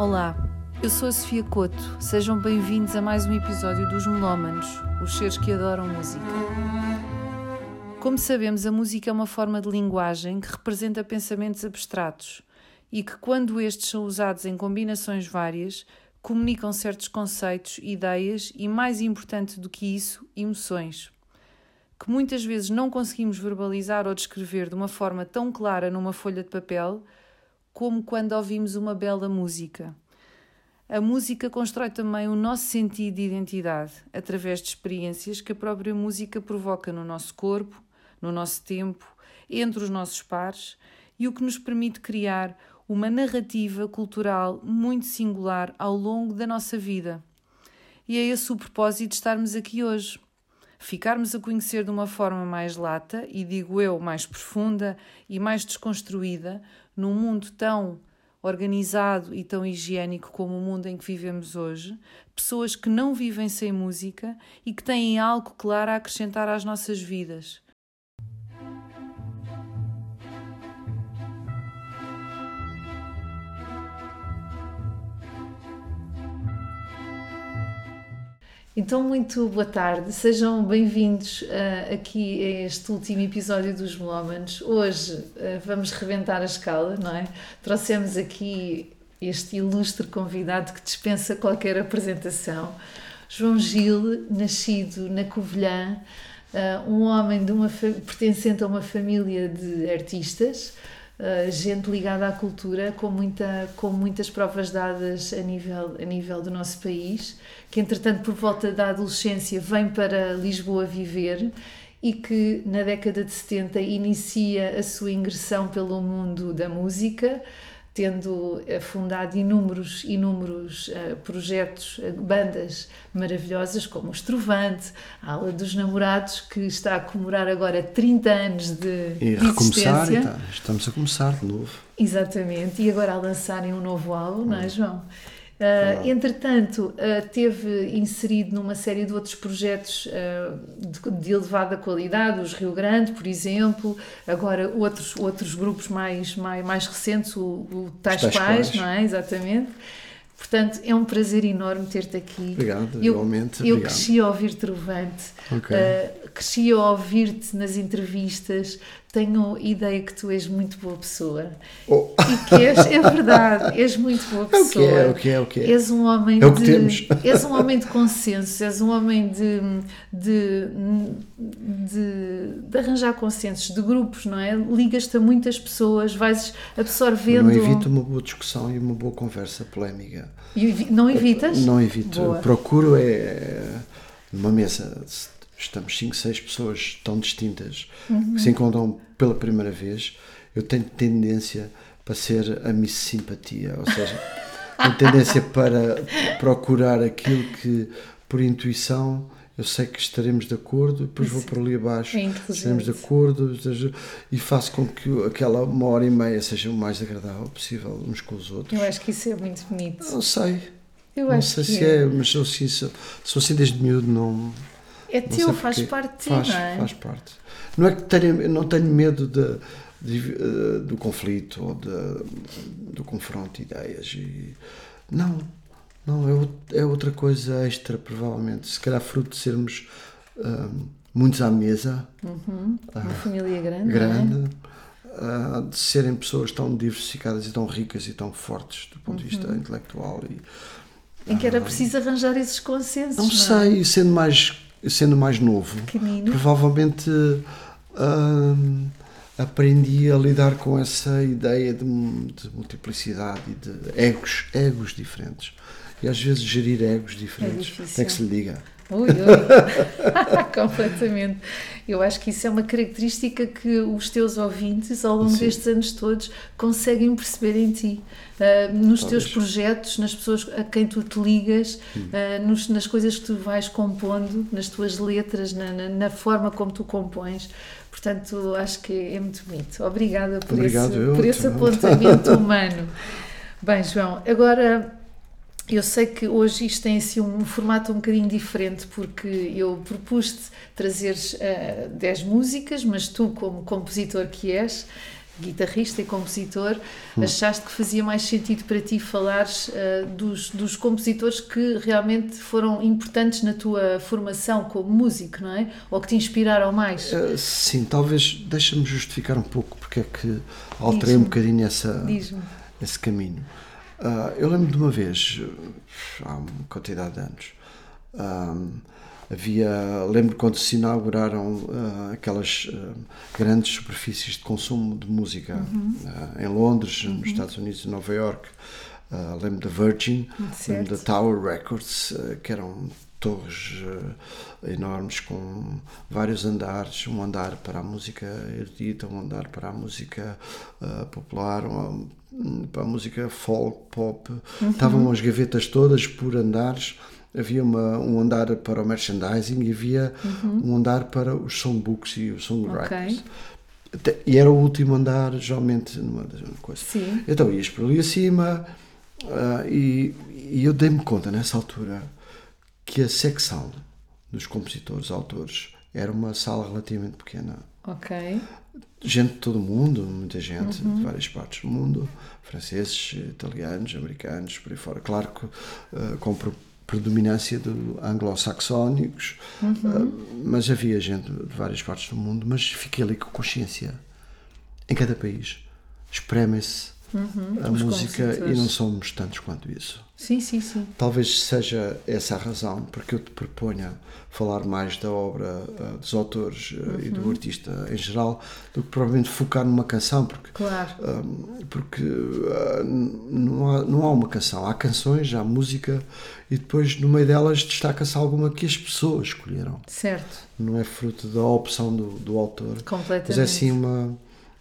Olá, eu sou a Sofia Couto. Sejam bem-vindos a mais um episódio dos Melómanos, os seres que adoram música. Como sabemos, a música é uma forma de linguagem que representa pensamentos abstratos e que, quando estes são usados em combinações várias, comunicam certos conceitos, ideias e, mais importante do que isso, emoções. Que muitas vezes não conseguimos verbalizar ou descrever de uma forma tão clara numa folha de papel como quando ouvimos uma bela música. A música constrói também o nosso sentido de identidade através de experiências que a própria música provoca no nosso corpo, no nosso tempo, entre os nossos pares e o que nos permite criar uma narrativa cultural muito singular ao longo da nossa vida. E é esse o propósito de estarmos aqui hoje. Ficarmos a conhecer de uma forma mais lata e, digo eu, mais profunda e mais desconstruída, num mundo tão organizado e tão higiênico como o mundo em que vivemos hoje, pessoas que não vivem sem música e que têm algo claro a acrescentar às nossas vidas. Então, muito boa tarde, sejam bem-vindos uh, aqui a este último episódio dos Melómanos. Hoje uh, vamos reventar a escala, não é? Trouxemos aqui este ilustre convidado que dispensa qualquer apresentação. João Gil, nascido na Covilhã, uh, um homem de uma pertencente a uma família de artistas, Uh, gente ligada à cultura, com, muita, com muitas provas dadas a nível, a nível do nosso país, que entretanto, por volta da adolescência, vem para Lisboa viver e que na década de 70 inicia a sua ingressão pelo mundo da música tendo eh, fundado inúmeros, inúmeros uh, projetos, uh, bandas maravilhosas, como o Estrovante, a Ala dos Namorados, que está a comemorar agora 30 anos de, e recomeçar, existência. Então, estamos a começar de novo. Exatamente, e agora a lançarem um novo álbum, não é, João? Uh, entretanto, uh, teve inserido numa série de outros projetos uh, de, de, elevada qualidade, os Rio Grande, por exemplo, agora outros, outros grupos mais, mais, mais recentes, o, o Tais, Tais Pais, não é? Exatamente. Portanto, é um prazer enorme ter-te aqui. Obrigado, eu, igualmente. Eu obrigado. cresci a ouvir Trovante, okay. uh, cresci a ouvir-te nas entrevistas, tenho ideia que tu és muito boa pessoa. Oh. E que és, é verdade, és muito boa pessoa. É o que é, é o que é. És um homem é o que de. Temos. És um homem de consenso, és um homem de, de, de, de arranjar consensos, de grupos, não é? Ligas-te a muitas pessoas, vais absorvendo. Não evito uma boa discussão e uma boa conversa polémica. E não evitas? Não evito. Boa. Procuro é numa mesa estamos 5, 6 pessoas tão distintas uhum. que se encontram pela primeira vez, eu tenho tendência para ser a miss simpatia, ou seja, tenho tendência para procurar aquilo que por intuição eu sei que estaremos de acordo, depois Isso. vou por ali abaixo, é estaremos de acordo e faço com que aquela uma hora e meia seja o mais agradável possível uns com os outros. Eu acho que isso é muito bonito. Não sei. Eu não acho sei se é, mas sou assim, sou assim desde miúdo, não. É teu, faz parte de ti, faz, não é? Faz parte. Não é que tenha, não tenho medo de, de, de, do conflito ou de, do confronto de ideias. E, não, não, é, é outra coisa extra, provavelmente. Se calhar fruto de sermos um, muitos à mesa. Uhum. Uma uh, família grande. Grande. É? Uh, de serem pessoas tão diversificadas e tão ricas e tão fortes do ponto de vista uhum. intelectual. E, em que era preciso arranjar esses consensos. Não, não sei, sendo mais, sendo mais novo, Pequenino. provavelmente hum, aprendi a lidar com essa ideia de, de, multiplicidade e de egos, egos diferentes. E às vezes gerir egos diferentes. É é que se lhe diga. Ui, ui. completamente. Eu acho que isso é uma característica que os teus ouvintes, ao longo Sim. destes anos todos, conseguem perceber em ti. Uh, nos Talvez. teus projetos, nas pessoas a quem tu te ligas, uh, nos, nas coisas que tu vais compondo, nas tuas letras, na, na, na, forma como tu compões. Portanto, acho que é muito bonito. Obrigada por Obrigado, esse, por esse apontamento humano. Bem, João, agora eu sei que hoje isto tem assim um formato um bocadinho diferente porque eu propus-te trazeres uh, 10 músicas, mas tu, como compositor que és, guitarrista e compositor, hum. achaste que fazia mais sentido para ti falares uh, dos, dos compositores que realmente foram importantes na tua formação como músico, não é? Ou que te inspiraram mais? Uh, sim, talvez deixa-me justificar um pouco porque é que alterei um bocadinho essa, esse caminho. Uh, eu lembro de uma vez, há uma quantidade de anos, havia lembro quando se inauguraram uh, aquelas uh, grandes superfícies de consumo de música uhum. uh, em Londres uhum. nos Estados Unidos e Nova York lembro da Virgin certo. lembro da Tower Records que eram torres enormes com vários andares um andar para a música erudita um andar para a música popular um, para a música folk pop uhum. estavam as gavetas todas por andares havia uma, um andar para o merchandising e havia uhum. um andar para os songbooks e os songwriters. Okay. E era o último andar, geralmente, numa coisa. Sim. Então ias por ali acima uh, e, e eu dei-me conta nessa altura que a secção dos compositores, autores, era uma sala relativamente pequena. Ok. Gente de todo o mundo, muita gente uhum. de várias partes do mundo, franceses, italianos, americanos, por aí fora. Claro que uh, com predominância de anglo-saxónicos, uhum. uh, mas havia gente de várias partes do mundo, mas fiquei ali com consciência. Em cada país espremem-se uhum, a música e não somos tantos quanto isso. Sim, sim, sim. Talvez seja essa a razão porque eu te proponha falar mais da obra uh, dos autores uh, uhum. e do uhum. artista em geral do que provavelmente focar numa canção, porque, claro. uh, porque não, há, não há uma canção, há canções, há música e depois no meio delas destaca-se alguma que as pessoas escolheram. Certo. Não é fruto da opção do, do autor. Completamente. Mas é sim uma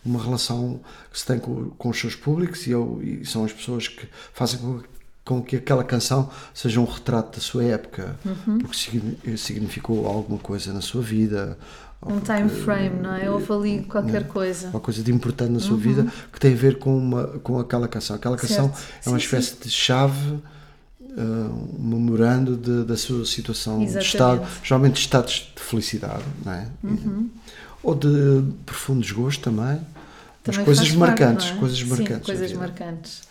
uma relação que se tem com, com os seus públicos e, eu, e são as pessoas que fazem com, com que aquela canção seja um retrato da sua época, uhum. porque significou alguma coisa na sua vida. Um porque, time frame, não é? Houve ali qualquer coisa. Uma coisa de importante na sua uhum. vida que tem a ver com, uma, com aquela canção. Aquela canção certo. é uma sim, espécie sim. de chave. Uh, um memorando de, da sua situação Exatamente. de estado, geralmente estados de felicidade, não é? Uhum ou de profundo desgosto também. Também coisas marcantes, parte, é? coisas marcantes. Sim, coisas marcantes.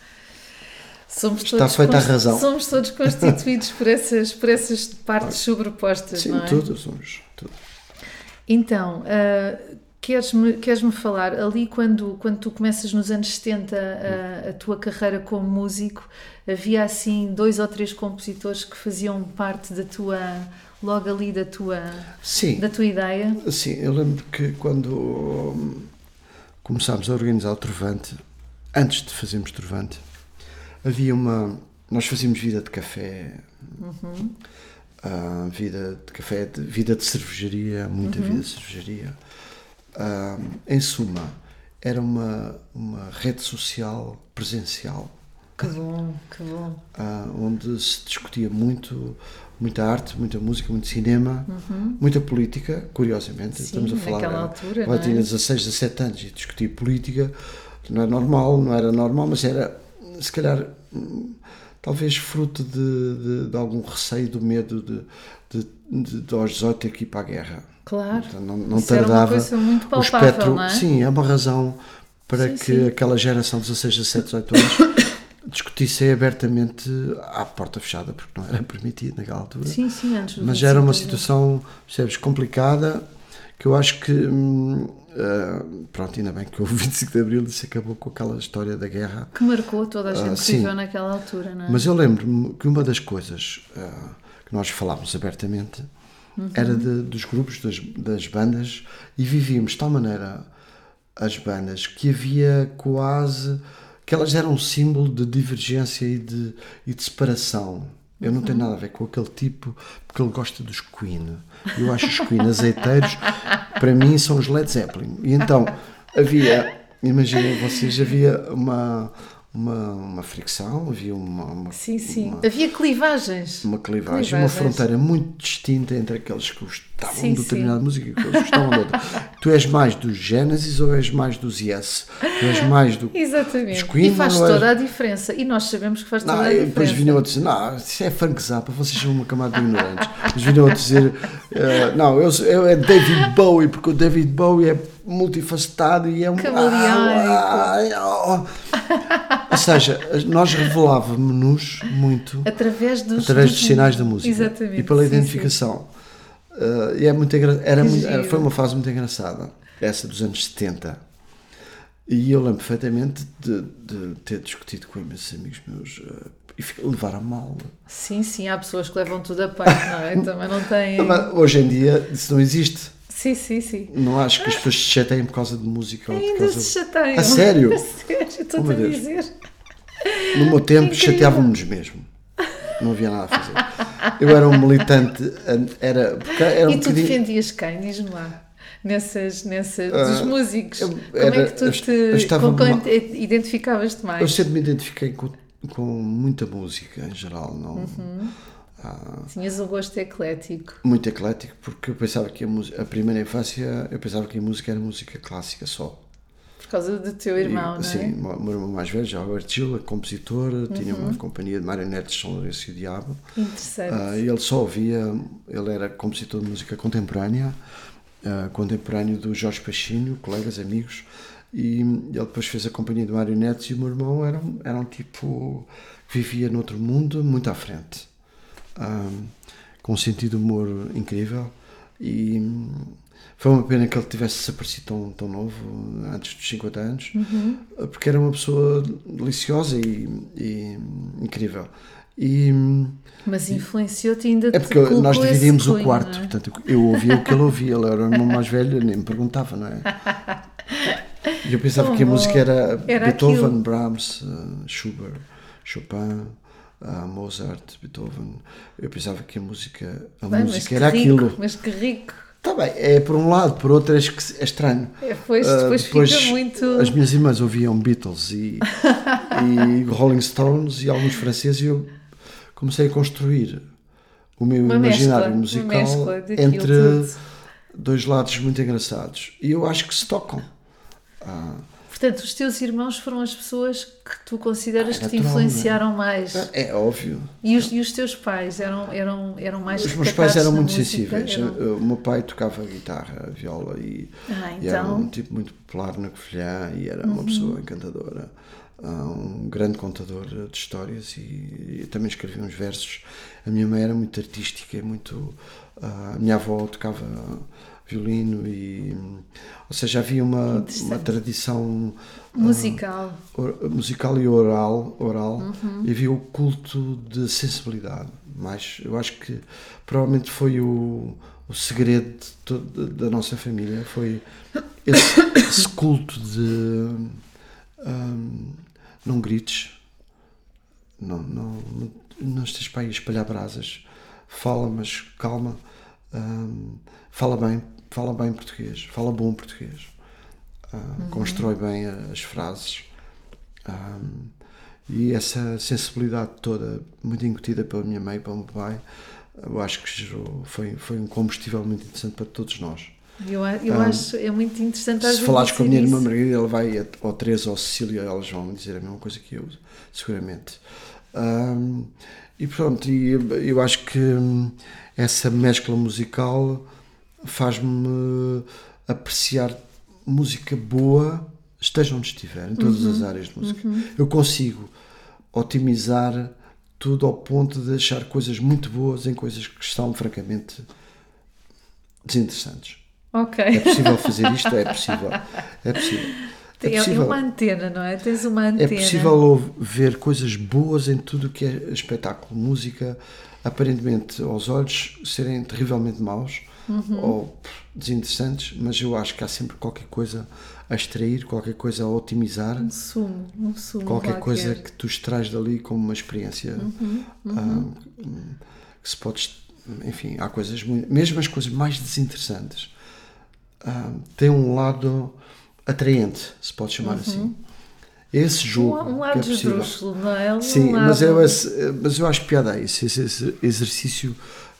Somos Está todos feita a razão. Somos todos constituídos por essas, por essas partes sobrepostas, Sim, não é? todos somos. Então, uh, queres-me queres -me falar, ali quando, quando tu começas nos anos 70 a, a tua carreira como músico, havia assim dois ou três compositores que faziam parte da tua logo ali da tua, sim, da tua ideia? Sim, eu lembro que quando hum, começámos a organizar o Trovante, antes de fazermos Trovante, havia uma. Nós fazíamos vida de café, uhum. uh, vida de café, de, vida de cervejaria, muita uhum. vida de cervejaria. Uh, em suma, era uma, uma rede social presencial. Que bom, que bom. Uh, onde se discutia muito muita arte, muita música, muito cinema, uhum. muita política, curiosamente. Sim, Estamos a falar. Naquela altura. Ela tinha 16, 17 anos e discutir política. Não é normal, não era normal, mas era, se calhar, talvez fruto de, de, de algum receio, do medo de, de, de, aos 18 ter que ir para a guerra. Claro. Então, não, não tardava. Palpável, o espectro. Não é? Sim, é uma razão para sim, que sim. aquela geração de 16, 17, 18 anos discutissem abertamente à porta fechada, porque não era permitido naquela altura. Sim, sim, antes Mas já era uma situação, percebes, complicada, que eu acho que. Uh, pronto, ainda bem que houve 25 de Abril se acabou com aquela história da guerra. Que marcou toda a gente uh, que viveu naquela altura, não é? Mas eu lembro-me que uma das coisas uh, que nós falámos abertamente uhum. era de, dos grupos, das, das bandas, e vivíamos de tal maneira as bandas que havia quase que elas eram um símbolo de divergência e de, e de separação. Eu não tenho nada a ver com aquele tipo, porque ele gosta dos Queen. Eu acho os Queen azeiteiros, para mim, são os Led Zeppelin. E então havia, imaginem vocês, havia uma, uma, uma fricção, havia uma, uma. sim, sim. Uma, havia clivagens. Uma clivagem, clivagens. uma fronteira muito distinta entre aqueles que os gostavam Sim, de determinada música e que outros gostavam de outra. Tu és mais dos Genesis ou és mais dos Yes? Tu és mais do. Exatamente. Queen e faz toda a diferença. E nós sabemos que faz toda Não, a e diferença. depois vinham outros dizer, não, isso é funk zapa, vocês são uma camada de ignorantes. Mas vinham outros dizer, eh, não, eu, eu é David Bowie, porque o David Bowie é multifacetado e é um. Ah, ah, ah. Ou seja, nós revelávamos-nos muito Através dos, através dos sinais da música Exatamente. e pela sim, identificação. Uh, e é muito era muito- era- foi uma fase muito engraçada, essa dos anos 70. E eu lembro perfeitamente de, de ter discutido com imensos amigos meus uh, e levar a mal. Sim, sim, há pessoas que levam tudo a peito, não é? Também não têm. Mas hoje em dia isso não existe. Sim, sim, sim. Não acho que as pessoas se chateiem por causa de música ou por Ainda causa se chateiam. A sério? A sério, estou-te Oh, a dizer. No meu tempo Incrível. chateávamos mesmo. Não havia nada a fazer. Eu era um militante, era, era um e tu bocadinho- defendias quem? Diz-me lá. Nessas, nessas dos Ah, músicos. eu Como era- é que tu te. com identificavas-te mais? Eu sempre me identifiquei com, com muita música em geral, não Uhum. ah, Tinhas um gosto eclético. muito eclético, porque eu pensava que a, a primeira infância eu pensava que a música era música clássica só. Por causa do teu irmão, e, não sim, é? o meu irmão mais velho, já Albert Gil, é compositor, tinha Uhum. uma companhia de marionetes de São Lourenço e o Diabo. Interessante. E ele só ouvia, ele era compositor de música contemporânea, ah, contemporâneo do Jorge Pachinho, colegas, amigos, e ele depois fez a companhia de marionetes e o meu irmão era, um- era um tipo que vivia noutro mundo, muito à frente, Ah, com um sentido de humor incrível e foi uma pena que ele tivesse desaparecido tão, tão novo, antes dos 50 anos, ah, porque era uma pessoa deliciosa e, e incrível. E, Mas influenciou-te ainda é porque nós esse dividíamos o quarto, é? portanto eu ouvia o que ele ouvia, ele era o irmão mais velho, nem me perguntava, não é? E eu pensava que a bom. música era, Era Beethoven, aquilo. Brahms, uh, Schubert, Chopin, uh, Mozart, Beethoven. Eu pensava que a música, a Bem, música era rico, aquilo. Mas que rico. Está bem, é por um lado, por outro é é estranho. É, Depois, Uh, depois, depois fica muito. As minhas irmãs ouviam Beatles e, e Rolling Stones e alguns franceses e eu comecei a construir o meu Uma imaginário mescla, musical entre tudo. dois lados muito engraçados. E eu acho que se tocam. Ah, Portanto, os teus irmãos foram as pessoas que tu consideras Ah, que te é? influenciaram mais. é óbvio. E os, e os teus pais eram, eram, eram mais Os meus pais eram muito música? sensíveis. Eram- O meu pai tocava guitarra, viola e, Ah, e era um então. tipo muito popular na Covilhã e era Uhum. uma pessoa encantadora. Ah, Um grande contador de histórias e, e também escrevia uns versos. A minha mãe era muito artística, e muito. ah, a minha avó tocava violino e. Ou seja, havia uma, uma tradição Musical. or- musical e oral, oral Uhum. e havia o culto de sensibilidade. Mas eu acho que provavelmente foi o, o segredo de to- de- da nossa família foi esse, esse culto de hum, não grites, não, não, não, não estejas para aí a espalhar brasas, fala, mas calma, hum, fala bem, fala bem português, fala bom português, hum, constrói bem as frases. hum, e essa sensibilidade toda, muito incutida pela minha mãe e pelo meu pai, eu acho que foi, foi um combustível muito interessante para todos nós. Eu, eu Ah, acho é muito interessante Se falares com a minha irmã. Margarida, ela vai ao Teresa ou Cecília, elas vão dizer a mesma coisa que eu, seguramente. Ahm, e pronto, e eu acho que hum, essa mescla musical faz-me apreciar música boa, esteja onde estiver, em todas Uhum. as áreas de música. Eu consigo otimizar tudo ao ponto de achar coisas muito boas em coisas que estão francamente desinteressantes. Ok. É possível fazer isto? É possível. É possível. É É, é possível, uma antena, não é? Tens uma é antena. possível ouv- ver coisas boas em tudo o que é espetáculo, música, aparentemente aos olhos serem terrivelmente maus Uhum. ou desinteressantes, mas eu acho que há sempre qualquer coisa a extrair, qualquer coisa a otimizar, Um sumo, um sumo qualquer coisa qualquer. que tu extrais dali como uma experiência Uhum, ah, que se pode. Enfim, há coisas muito. Mesmo as coisas mais desinteressantes têm um lado atraente, se pode chamar assim. Esse jogo. Um, um que lado é possível. esdrúxulo, não é? Um Sim, lado... mas eu, mas eu acho piada a isso, esse, esse exercício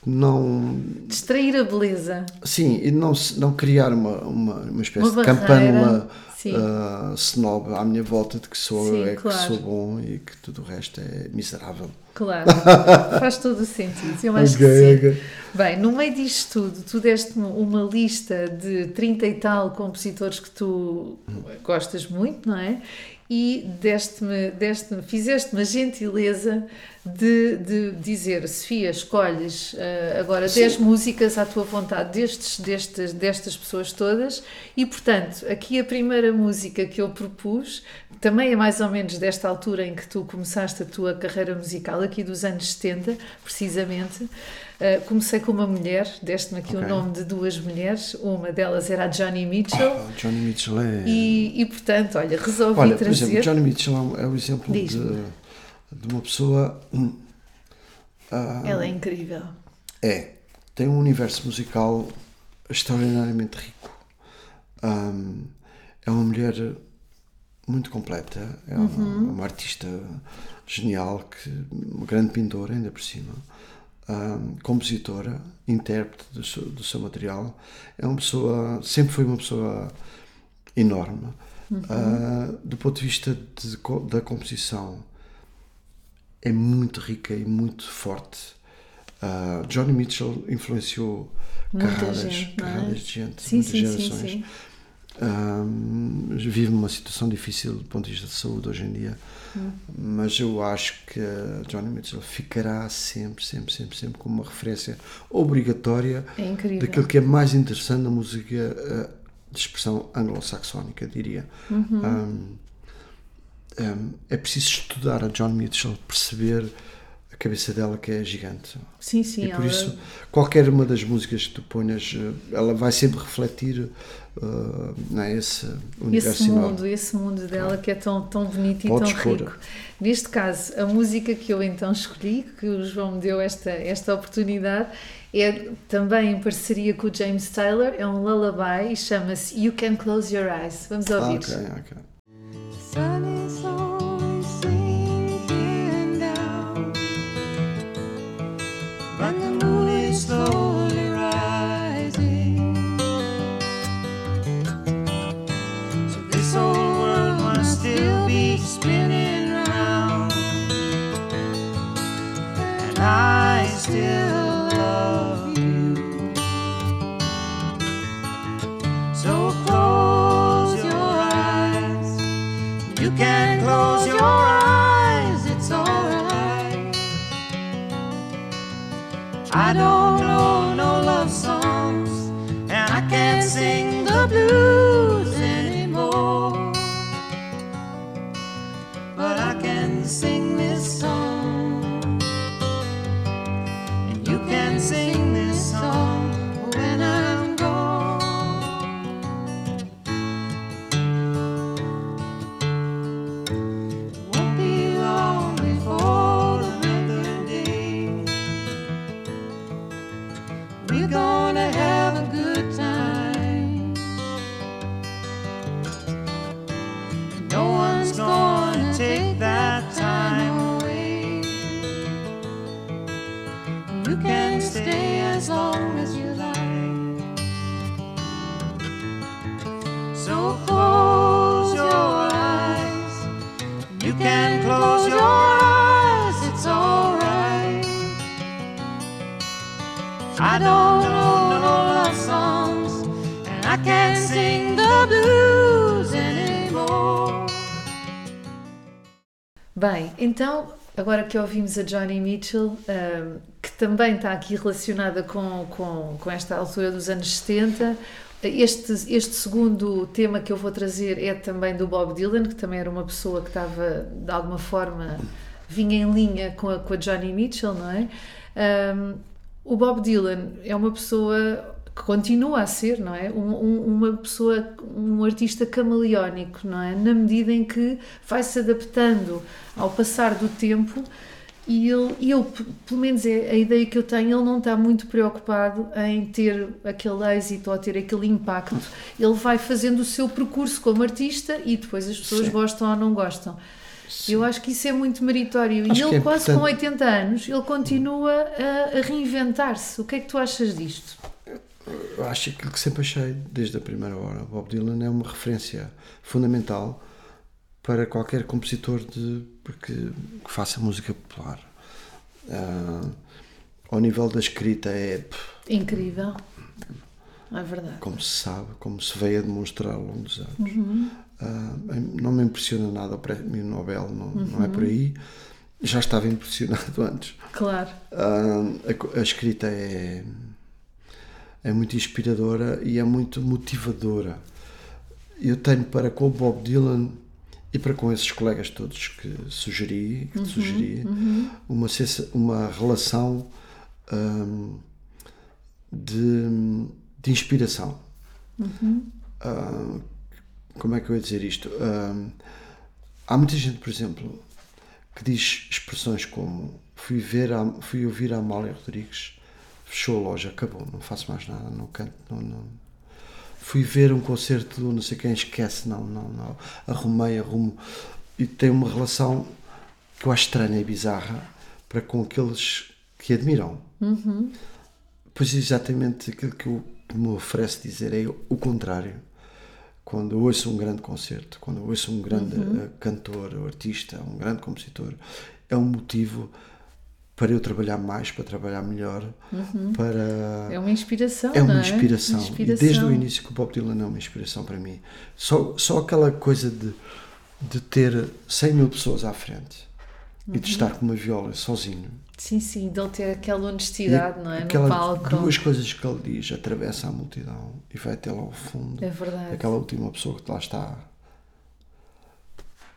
não. Distrair a beleza. Sim, e não, não criar uma, uma, uma espécie Uma de campanula ah, snob à minha volta de que sou Sim, é claro. que sou bom e que tudo o resto é miserável. Claro, faz todo o sentido. Eu acho que Ok, sim. ok. Bem, no meio disto tudo, tu deste-me uma lista de 30 e tal compositores que tu gostas muito, não é? E deste-me, deste fizeste-me a gentileza de, de dizer, Sofia, escolhes eh, agora 10 músicas à tua vontade destes, destes, destas pessoas todas e, portanto, aqui a primeira música que eu propus também é mais ou menos desta altura em que tu começaste a tua carreira musical, aqui dos anos 70, precisamente. Uh, comecei com uma mulher, deste-me aqui o Ok. nome de duas mulheres, uma delas era a Johnny Mitchell, Ah, Johnny Mitchell é. e, e portanto, olha, resolvi Olha, por trazer. exemplo, Johnny Mitchell é um- é o exemplo de, de uma pessoa. hum, ah, Ela é incrível. É, tem um universo musical extraordinariamente rico. Ahm, é uma mulher muito completa, é uma, Uhum. uma artista genial, que, uma grande pintora, ainda por cima, ahm, compositora, intérprete do seu, do seu material. É uma pessoa, sempre foi uma pessoa enorme. Ah, do ponto de vista de da composição, é muito rica e muito forte. Uh, Johnny Mitchell influenciou Muita carradas, gente, é? carradas de gente, Sim, muitas sim, sim, gerações. sim. Um, vive uma situação difícil do ponto de vista de saúde hoje em dia, Hum. mas eu acho que Johnny Mitchell ficará sempre, sempre, sempre, sempre como uma referência obrigatória É daquilo que é mais interessante na música eh, de expressão anglo-saxónica, diria. Uhum. Um, um, é preciso estudar a John Mitchell, perceber a cabeça dela que é gigante. Sim, sim. e por ela- isso, qualquer uma das músicas que tu ponhas, eh, ela vai sempre refletir eh, não é, esse universo esse enorme. mundo, esse mundo dela que é tão, tão bonito e tão pôr. rico. Neste caso, a música que eu então escolhi, que o João me deu esta, esta oportunidade, é também em parceria com o James Taylor, é um lullaby e chama-se You Can Close Your Eyes. Vamos Ah, ouvir. ok, ok. sun is I don't know no love songs, and I can't sing the blues Bem, então, agora que ouvimos a Johnny Mitchell, ahm, que também está aqui relacionada com, com, com esta altura dos anos 70, este, este segundo tema que eu vou trazer é também do Bob Dylan, que também era uma pessoa que estava, de alguma forma, vinha em linha com a, com a Johnny Mitchell, não é? Ahm, o Bob Dylan é uma pessoa continua a ser, não é? Um- um- uma pessoa, um artista camaleónico, não é? Na medida em que vai se adaptando ao passar do tempo e ele, e ele, pelo menos é a ideia que eu tenho, ele não está muito preocupado em ter aquele êxito ou ter aquele impacto. Ele vai fazendo o seu percurso como artista e depois as pessoas Sim. gostam ou não gostam. Eu acho que isso é muito meritório. E Acho que ele, é quase com importante. 80 anos, ele continua a, a reinventar-se. O que é que tu achas disto? Eu acho aquilo que sempre achei desde a primeira hora. Bob Dylan é uma referência fundamental para qualquer compositor de, porque, que faça música popular. Ah, ao nível da escrita é, Incrível. É verdade. como se sabe, como se veio a demonstrar ao longo dos anos. Ah, não me impressiona nada o prémio Nobel, não, não é por aí. Já estava impressionado antes. Claro. Ah, a a, escrita é, é muito inspiradora e é muito motivadora. Eu tenho para com o Bob Dylan e para com esses colegas todos que sugeri, que te sugeri uma, sensa- uma relação ahm, de, de inspiração. Ah, como é que eu ia dizer isto? Ah, há muita gente, por exemplo, que diz expressões como fui, ver a, fui ouvir a Amália Rodrigues, fechou a loja, acabou, não faço mais nada, não canto, não, não. Fui ver um concerto do não sei quem, esquece, não, não, não. Arrumei, arrumo. E tem uma relação que eu acho estranha e bizarra para com aqueles que admiram. Pois exatamente aquilo que, eu, me oferece dizer é o contrário. Quando eu ouço um grande concerto, quando eu ouço um grande eh, cantor artista, um grande compositor, é um motivo para eu trabalhar mais, para trabalhar melhor, para... É uma inspiração. É uma não inspiração. Inspiração. E desde o início que o Bob Dylan é uma inspiração para mim. Só, só aquela coisa de, de ter 100 mil pessoas à frente e Uhum. de estar com uma viola sozinho. Sim, sim, dele ter aquela honestidade, não é? Aquelas no palco. duas coisas que ele diz, atravessa a multidão e vai até lá ao fundo. É verdade. Aquela última pessoa que lá está.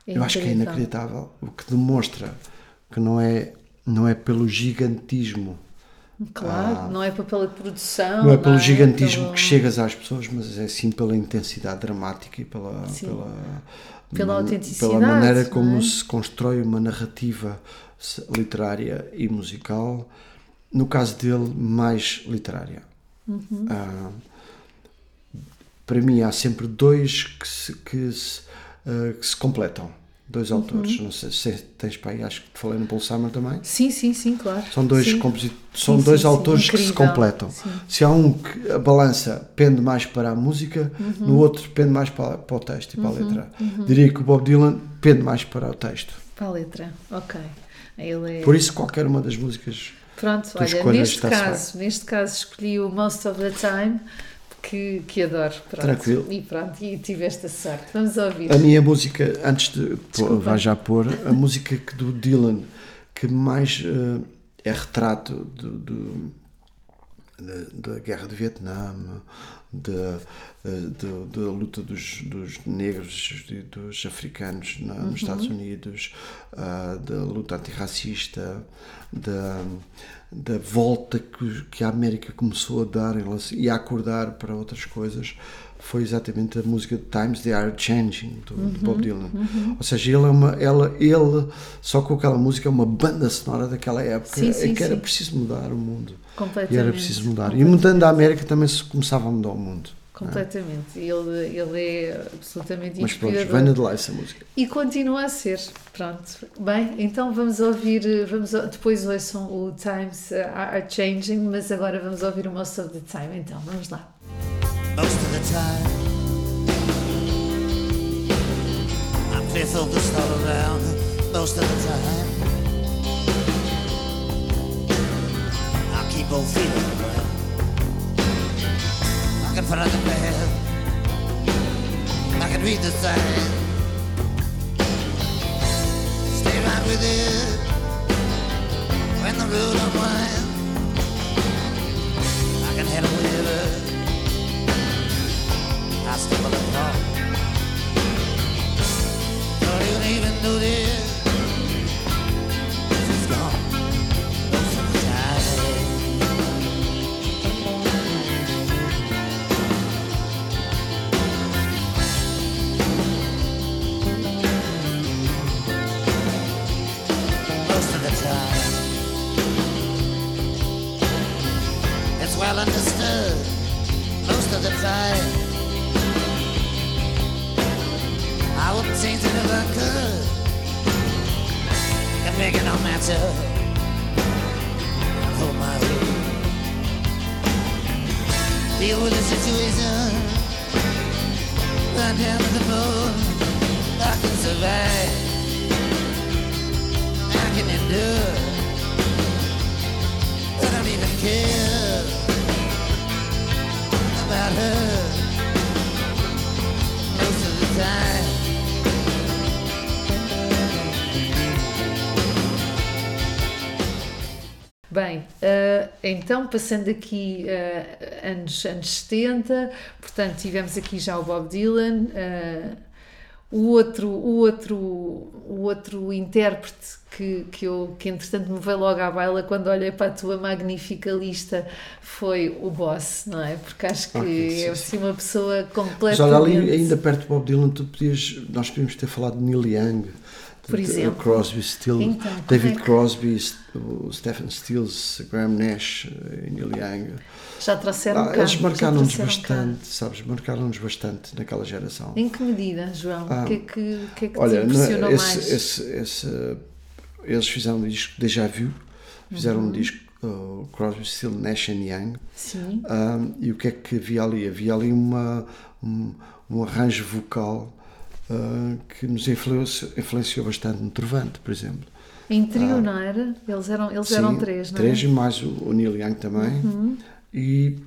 É Eu acho que é inacreditável. O que demonstra que não é, não é pelo gigantismo. Claro, não é pela produção. Não é pelo gigantismo Pelo- que chegas às pessoas, mas é sim pela intensidade dramática e pela, Sim. pela, Pela autenticidade, pela maneira não como é? se constrói uma narrativa literária e musical. No caso dele, mais literária. Uhum. Ah, para mim, há sempre dois que se, que se, ah, que se completam. Dois Uhum. autores. Não sei se tens para aí, acho que te falei no Paul Summer também. Sim, sim, sim, claro. São dois, Sim. são Sim, dois sim, autores que se completam. Se há um que a balança pende mais para a música, Uhum. no outro pende mais para, para o texto e para a letra. Diria que o Bob Dylan pende mais para o texto. Para a letra, ok. Ele é... Por isso, qualquer uma das músicas. Pronto, olha, neste caso, neste caso escolhi o Most of the Time, que, que adoro. Pronto. Tranquilo. E pronto, e tiveste a sorte. Vamos ouvir. A minha música, antes de Desculpa. vai já pôr, a música que do Dylan que mais eh, é retrato do, do- da, da guerra do Vietnã, da, eh, do- da luta dos, dos negros e dos africanos na- Uhum. nos Estados Unidos, ah, da luta antirracista, da, da volta que, que a América começou a dar relação- e a acordar para outras coisas foi exatamente a música Times They Are Changing do, do Bob Uhum, Dylan. Ou seja, ele é uma, ela, ele só com aquela música é uma banda sonora daquela época Sim, sim, em que era sim. preciso mudar o mundo. Completamente. E era preciso mudar. E mudando a América também se começava a mudar o mundo. Completamente. Ele, ele é absolutamente Mas pronto, inspirador. vem de lá essa música. E continua a ser. Pronto. Bem, então vamos ouvir, eh, vamos, depois ouçam o Times uh, Are Changing, mas agora vamos ouvir o Most of the Time. Então, vamos lá. most of the time. I'm clear focused all around most of the time. I keep on feeling around. I can find the path. I can read the sign. Stay right with it when the road unwinds. I can handle whatever. I stumble along. Don't even even Making no matter. Hold my head. Deal with the situation. Lie down to the bone. I can survive. I can endure. I don't even care about her Bem, eh, então passando aqui eh, anos, anos 70, portanto tivemos aqui já o Bob Dylan, eh, o outro, o outro, o outro intérprete que, que, eu, que entretanto me veio logo à baila quando olhei para a tua magnífica lista foi o Boss, não é? Porque acho que Ok, sim, é sim. assim uma pessoa Mas completamente... olha ali, ainda perto de Bob Dylan, tu podias, nós podíamos ter falado de Neil Young, Por de exemplo. Crosby, Stills, Então, como David é Crosby, o Stephen Stills, Graham Nash eh, Neil Young. Já trouxeram Ah, eles marcaram-nos trouxeram cá. bastante, sabes? Marcaram-nos bastante naquela geração. Em que medida, João? Ah, o que é que, que, é que Olha, te na- impressionou esse, mais? esse, esse, eles fizeram um disco Déjà Vu, fizeram Uhum. um disco uh, Crosby, Stills, Nash and Young. Sim. Um, e o que é que havia ali? Havia ali uma, um, um arranjo vocal uh, que nos influenciou, influenciou bastante no Trovante, por exemplo. Em trio, não era? Eles eram, eles eram Ah. Sim, três, não três é? e mais o, o Neil Young também. Uhum. E,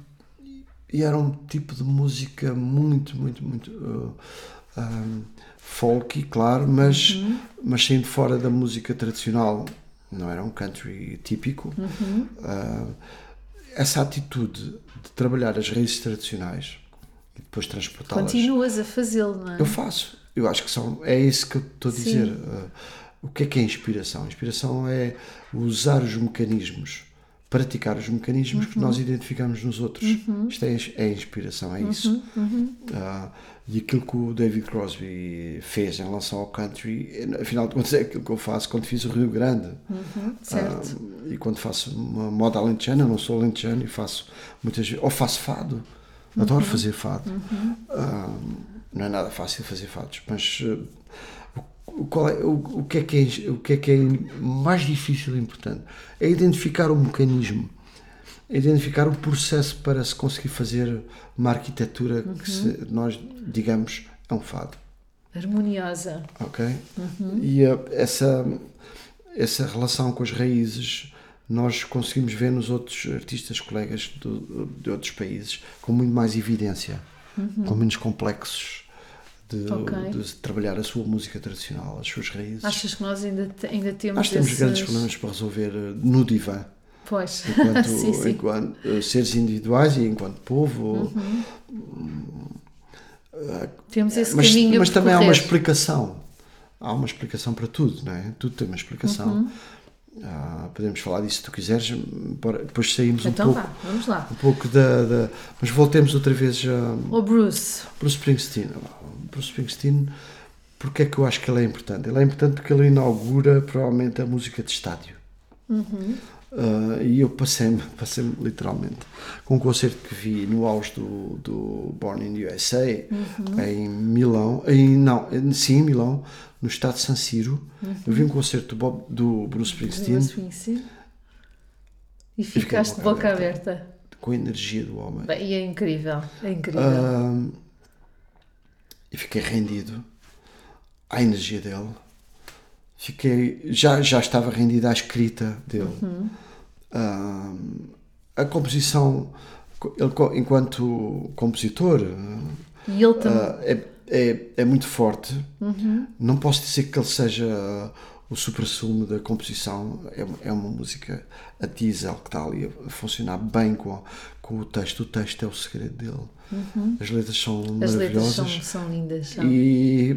e era um tipo de música muito, muito, muito uh, um, folky, claro, mas, Uhum. mas saindo fora da música tradicional. Não era um country típico. Uhum. Uh, essa atitude de trabalhar as raízes tradicionais e depois transportá-las. Continuas a fazê-lo, não é? Eu faço. Eu acho que são, é isso que eu estou a dizer. Uh, o que é que é inspiração? Inspiração é usar os mecanismos, praticar os mecanismos Uhum. que nós identificamos nos outros. Isto é, é inspiração, é isso. Uhum. Uh, e aquilo que o David Crosby fez em relação ao country, afinal de contas, é aquilo que eu faço quando fiz o Rio Grande. Uhum. Certo. Ah, e quando faço uma moda alentejana, eu não sou alentejano e faço muitas vezes, ou faço fado, adoro Uhum. fazer fado. Ah, não é nada fácil fazer fados, mas o, o qual é, o, o que é que é, o que é que é mais difícil e importante? É identificar o mecanismo, é identificar o processo para se conseguir fazer uma arquitetura Uhum. que se- nós digamos é um fado Harmoniosa. ok? E uh, essa, essa relação com as raízes nós conseguimos ver nos outros artistas colegas do- de outros países com muito mais evidência, com menos complexos de, Ok. de trabalhar a sua música tradicional, as suas raízes. Achas que nós ainda, te- ainda temos Nós temos esses... grandes problemas para resolver uh, no divã, Pois. enquanto, sim, sim. enquanto uh, seres individuais e enquanto povo. Temos esse mas, caminho a mas também há uma explicação. Há uma explicação para tudo, não é? Tudo tem uma explicação. Uhum. Ah, podemos falar disso se tu quiseres, depois saímos Então um pouco, vá, vamos lá. um pouco da, da- Mas voltemos outra vez a O Bruce. Bruce Springsteen. Bruce Springsteen, porque é que eu acho que ele é importante? Ele é importante porque ele inaugura provavelmente a música de estádio. Uhum. Ah, e eu passei-me, passei-me literalmente com um concerto que vi no auge do, do Born in the USA Uhum. em Milão, em, não, sim, em Milão, no estado de San Siro. Eu vi um concerto do, Bob, do Bruce Springsteen Bruce Springsteen. E ficaste de boca aberta. aberta. com a energia do homem. Bem, e é incrível. É incrível. Ah, e fiquei rendido à energia dele. Fiquei, já, já estava rendido à escrita dele. Ah, a composição, ele enquanto compositor, e ele também. ah, é, é, é muito forte. Não posso dizer que ele seja o supra-sumo da composição. É, uma- é uma música a diesel que está ali a funcionar bem com, com o texto. O texto é o segredo dele. As letras são As letras maravilhosas. são, são lindas. são. E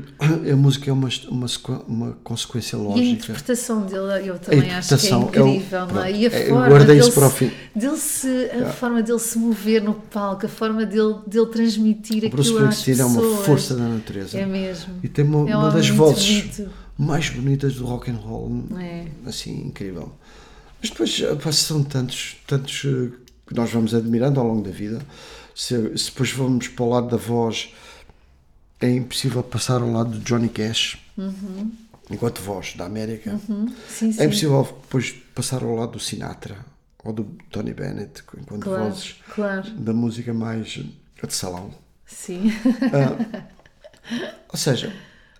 a música é uma, uma, uma consequência E a lógica. interpretação dele, eu também acho que é é incrível, não é? E a é, eu forma guardei dele, isso para o se- fim. dele se, a forma dele se mover no palco, a forma dele, dele transmitir O Bruce aquilo às Springsteen é uma força da natureza. É mesmo. E tem uma, É um uma das vozes bonito. Mais bonitas do rock and roll. É. Assim, incrível. Mas depois eh, são tantos, tantos eh, que nós vamos admirando ao longo da vida. Se, se depois vamos para o lado da voz, é impossível passar ao lado do Johnny Cash. enquanto voz da América, Sim, sim. é impossível depois passar ao lado do Sinatra ou do Tony Bennett, enquanto Claro, vozes claro. da música mais de salão. Sim. Ou seja,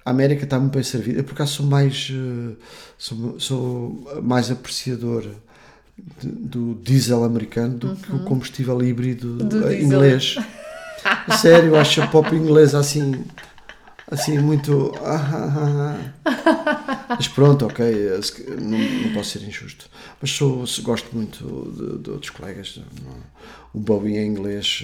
a América está muito bem servida. Eu, por acaso, sou mais, eh, sou, sou mais apreciador de- do diesel americano do que o combustível híbrido Uhum. Do eh, diesel. inglês. A Sério, acho a pop inglesa assim, assim muito. ah, ah, ah. Mas pronto, ok, eh, não, não posso ser injusto. Mas sou, gosto muito de, de outros colegas. O Bobby é inglês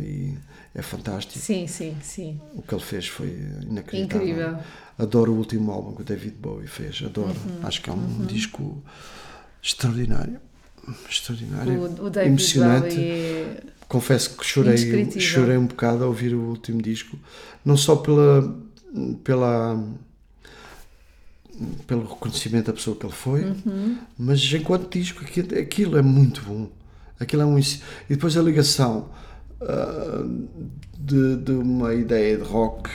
e é fantástico. Sim, sim, sim. O que ele fez foi inacreditável. Incrível. Adoro o último álbum que o David Bowie fez. Adoro. Uhum, Acho que é um disco extraordinário. Extraordinário. O, o David emocionante. Bowie é... Confesso que chorei, chorei um bocado a ouvir o último disco. Não só pela, pela, pelo reconhecimento da pessoa que ele foi, Uhum. mas enquanto disco, aquilo, aquilo é muito bom. Aquilo é um, e depois a ligação de, de uma ideia de rock,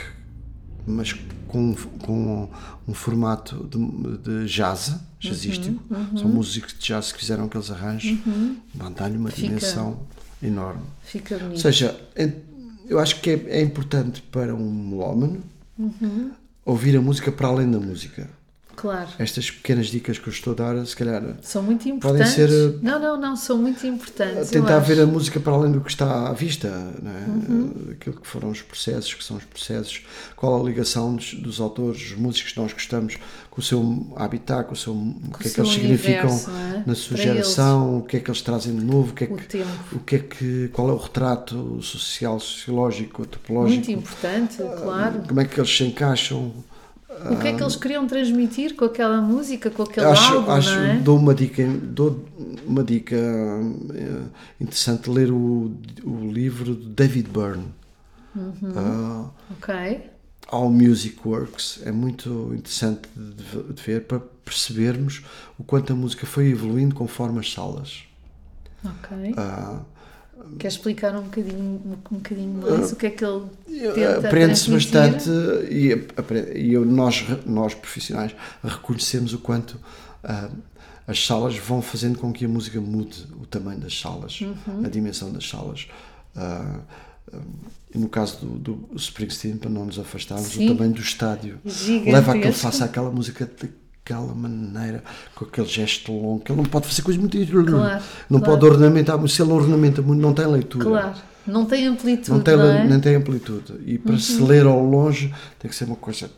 mas com, com um formato de, de jazz, jazzístico. São músicos de jazz que fizeram aqueles arranjos, uhum. dá-lhe uma Fica- dimensão enorme. Fica bonito. Ou seja, en- eu acho que é, é importante para um melómano ouvir a música para além da música. Claro. Estas pequenas dicas que eu estou a dar, se calhar, São muito Podem importantes. ser, uh, Não, não, não, são muito importantes. tentar ver acho. a música para além do que está à vista, não é? Uhum. aquilo que foram os processos, que são os processos, qual a ligação dos, dos autores, dos músicos que nós gostamos, com o seu habitat, com o, seu, o que é que eles significam é? na sua Para geração, o que é que eles trazem de novo, o que é O que, tempo. o que, é que qual é o retrato social, sociológico, antropológico, Muito importante, claro. como é que eles se encaixam. O que é que eles queriam transmitir com aquela música, com aquele acho, álbum, acho não é? dou uma dica dou uma dica eh, interessante ler o, o livro de David Byrne Uhum. Ah, Ok. How Music Works é muito interessante de, de ver para percebermos o quanto a música foi evoluindo conforme as salas Ok. Ah, Quer explicar um bocadinho, um bocadinho mais o que é que ele tenta aprende-se bastante e, e eu- nós, nós profissionais reconhecemos o quanto ah, as salas vão fazendo com que a música mude o tamanho das salas, Uhum. a dimensão das salas. Ah, ah, e no caso do, do Springsteen, para não nos afastarmos, Sim. o tamanho do estádio Gigantesco. leva a que ele faça aquela música daquela maneira, com aquele gesto longo, que ele não pode fazer coisas muito. Claro, não claro. pode ornamentar, muito, se ele ornamenta muito, não tem leitura Claro. Não tem amplitude, não tem, não é? tem amplitude. E para se ler ao longe tem que ser uma coisa,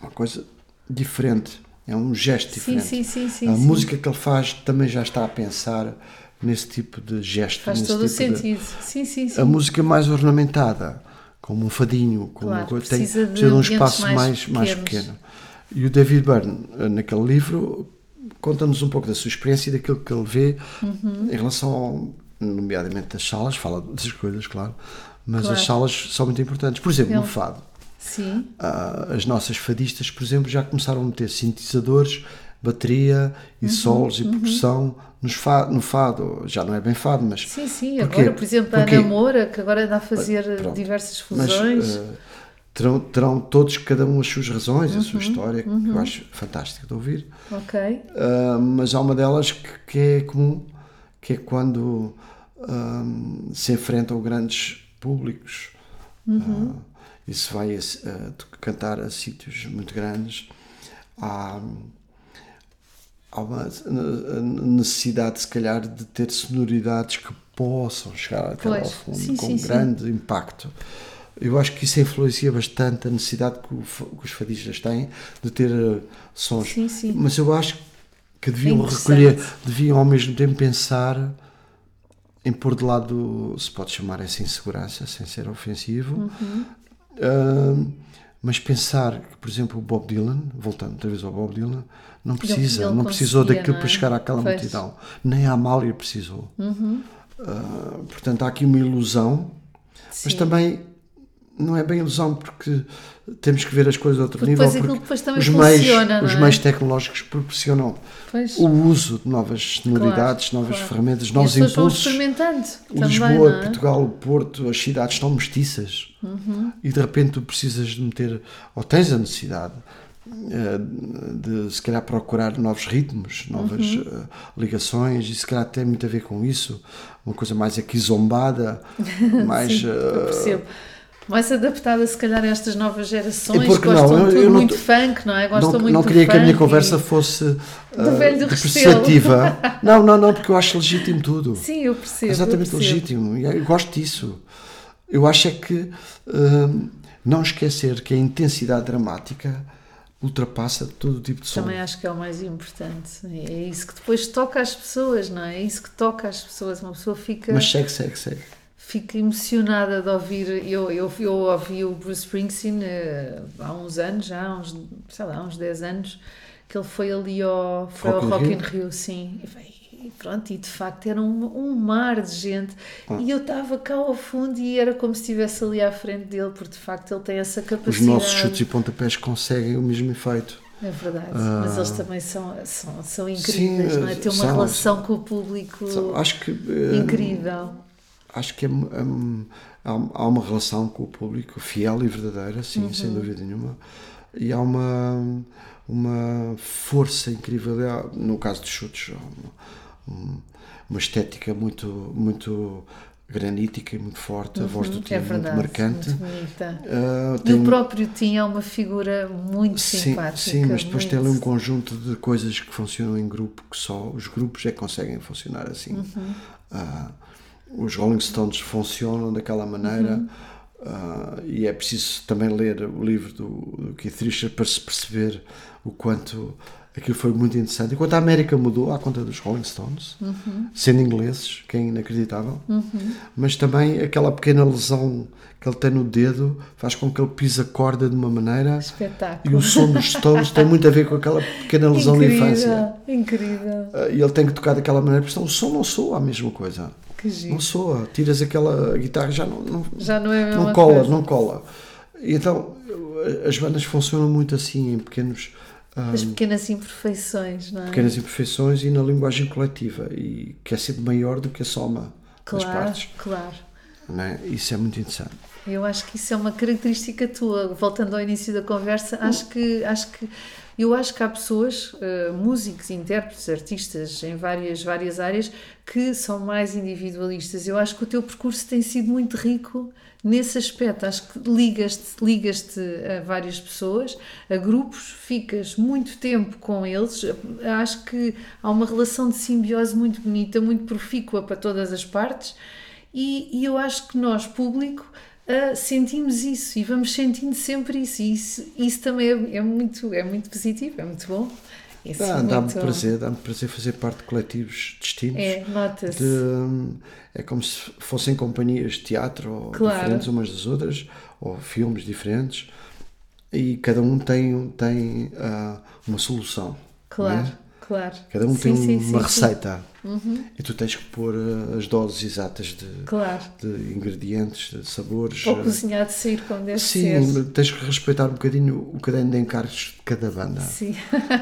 uma coisa diferente. É um gesto diferente. sim, sim, sim. a música que ele faz também já está a pensar nesse tipo de gesto. Faz nesse todo o tipo de- sentido. Sim, sim, sim. A música mais ornamentada, como um fadinho, como Claro, tem, precisa de precisa de um espaço mais mais, pequeno. E o David Byrne, eh, naquele livro, conta-nos um pouco da sua experiência e daquilo que ele vê Uhum. em relação, ao, nomeadamente, das salas, fala das coisas, claro, mas Claro. as salas são muito importantes. Por exemplo, no Ele- fado, Sim. ah, as nossas fadistas, por exemplo, já começaram a meter sintetizadores, bateria Uhum, e solos e percussão nos fa- no fado. Já não é bem fado, mas Sim, sim. Porquê? Agora, por exemplo, a? Ana Moura, que agora anda a fazer Pronto. diversas Mas fusões. Terão, terão todos, cada um, as suas razões, a Uhum, sua história, que eu acho fantástica de ouvir. ok. Ah, mas há uma delas que, que é comum, que é quando ahm, se enfrentam grandes públicos ah, e se vai a, a to- cantar a sítios muito grandes. Há, há uma necessidade, se calhar, de ter sonoridades que possam chegar até lá ao Pois, fundo sim, com sim, sim. grande impacto. Eu acho que isso influencia bastante a necessidade que, o que os fadistas têm de ter eh, sons. Sim, sim. Mas eu acho que deviam É recolher, deviam ao mesmo tempo pensar em pôr de lado, se pode chamar essa insegurança, sem ser ofensivo, Uhum. Ahm, mas pensar que, por exemplo, o Bob Dylan, voltando outra vez ao Bob Dylan, não precisa, ele não precisou daquilo não é? para chegar àquela Pois. Uhum. multidão, nem a Amália precisou. Ah, portanto, há aqui uma ilusão, mas Sim. também não é bem ilusão porque temos que ver as coisas a outro Porque nível. depois Porque depois também os meios, não os é? meios tecnológicos proporcionam Pois. o uso de novas sonoridades, Claro, novas claro. ferramentas, novos impulsos. também, Lisboa, é? Portugal, o Porto, as cidades estão mestiças Uhum. e de repente tu precisas de meter, ou tens a necessidade eh, de se calhar procurar novos ritmos, novas Uhum. eh, ligações, e se calhar tem muito a ver com isso, uma coisa mais aqui zombada, mais. Sim, eu percebo. Mais adaptada, se calhar, a estas novas gerações gostam não? Eu- tudo eu não muito tô- funk, não é? Gostam não, muito não queria que a minha conversa fosse do depreciativa. não, não, não, porque eu acho legítimo tudo. Sim, eu percebo. Exatamente eu percebo. legítimo. Eu gosto disso. Eu acho é que hum, não esquecer que a intensidade dramática ultrapassa todo o tipo de som. Também acho que é o mais importante. É isso que depois toca às pessoas, não é? É isso que toca às pessoas. Uma pessoa fica, Mas segue, segue, segue. Fica emocionada de ouvir. Eu, eu, eu ouvi o Bruce Springsteen eh, há uns anos, já há uns, sei lá, uns 10 anos, que ele foi ali ao, foi ao Rock in Rock in Rio? Rio, sim. E, pronto, e de facto era um, um mar de gente. Ah. E eu estava cá ao fundo e era como se estivesse ali à frente dele, porque de facto ele tem essa Os capacidade. nossos chutes e pontapés conseguem o mesmo efeito. É verdade, Ah. mas eles também são, são, são incríveis, Sim, não é? Ter uma são, relação com o público Só- Acho que eh, incrível. Acho que é, hum, há, uma relação com o público fiel e verdadeira, sim, sem Uhum. dúvida nenhuma. E há uma, uma força incrível, no caso dos chutes, uma, uma estética muito, muito granítica e muito forte, a voz do Tim é é muito verdade, marcante. muito. Ah, E o próprio Tim é uma figura muito Sim, simpática. sim, mas depois tem ali um muito- conjunto de coisas que funcionam em grupo que só os grupos é que conseguem funcionar assim. Uhum. Ah, os Rolling Stones funcionam daquela maneira Uhum. ah, e é preciso também ler o livro do, do Keith Richards para se perceber o quanto aquilo foi muito interessante. Enquanto a América mudou à conta dos Rolling Stones, Uhum. sendo ingleses, que é inacreditável, mas também aquela pequena lesão que ele tem no dedo faz com que ele pise a corda de uma maneira e Espetáculo. o som dos Stones tem muito a ver com aquela pequena lesão da infância. Incrível, Ah, E ele tem que tocar daquela maneira, porque senão o som não soa a mesma coisa. Não soa. Tiras aquela guitarra já não, não, Já não é não cola, coisa. não cola. E então as bandas funcionam muito assim, em pequenos, ah, As pequenas imperfeições, não é? pequenas imperfeições e na linguagem coletiva, e que é sempre maior do que a soma das Claro, partes. claro. Não é? Isso é muito interessante. Eu acho que isso é uma característica tua. Voltando ao início da conversa, acho que acho que eu acho que há pessoas, eh, músicos, intérpretes, artistas em várias várias áreas que são mais individualistas. Eu acho que o teu percurso tem sido muito rico nesse aspecto. Acho que ligas-te ligas-te a várias pessoas, a grupos, ficas muito tempo com eles. Acho que há uma relação de simbiose muito bonita, muito profícua para todas as partes. E, e eu acho que nós, público, ah, sentimos isso e vamos sentindo sempre isso. E isso, isso também é, é muito, é muito positivo, é muito bom. Isso Dá- é Dá-me muito- prazer, dá-me prazer fazer parte de coletivos distintos. É, nota-se. de- é como se fossem companhias de teatro Claro. diferentes umas das outras ou filmes diferentes e cada um tem tem ah, uma solução Claro, não é? Claro. cada um Sim, tem sim, uma sim, receita e tu tens que pôr ah, as doses exatas de, Claro. de ingredientes de sabores Ou ah, cozinhar de sair como deve sim ser. tens que respeitar um bocadinho o caderno de encargos de cada banda Sim,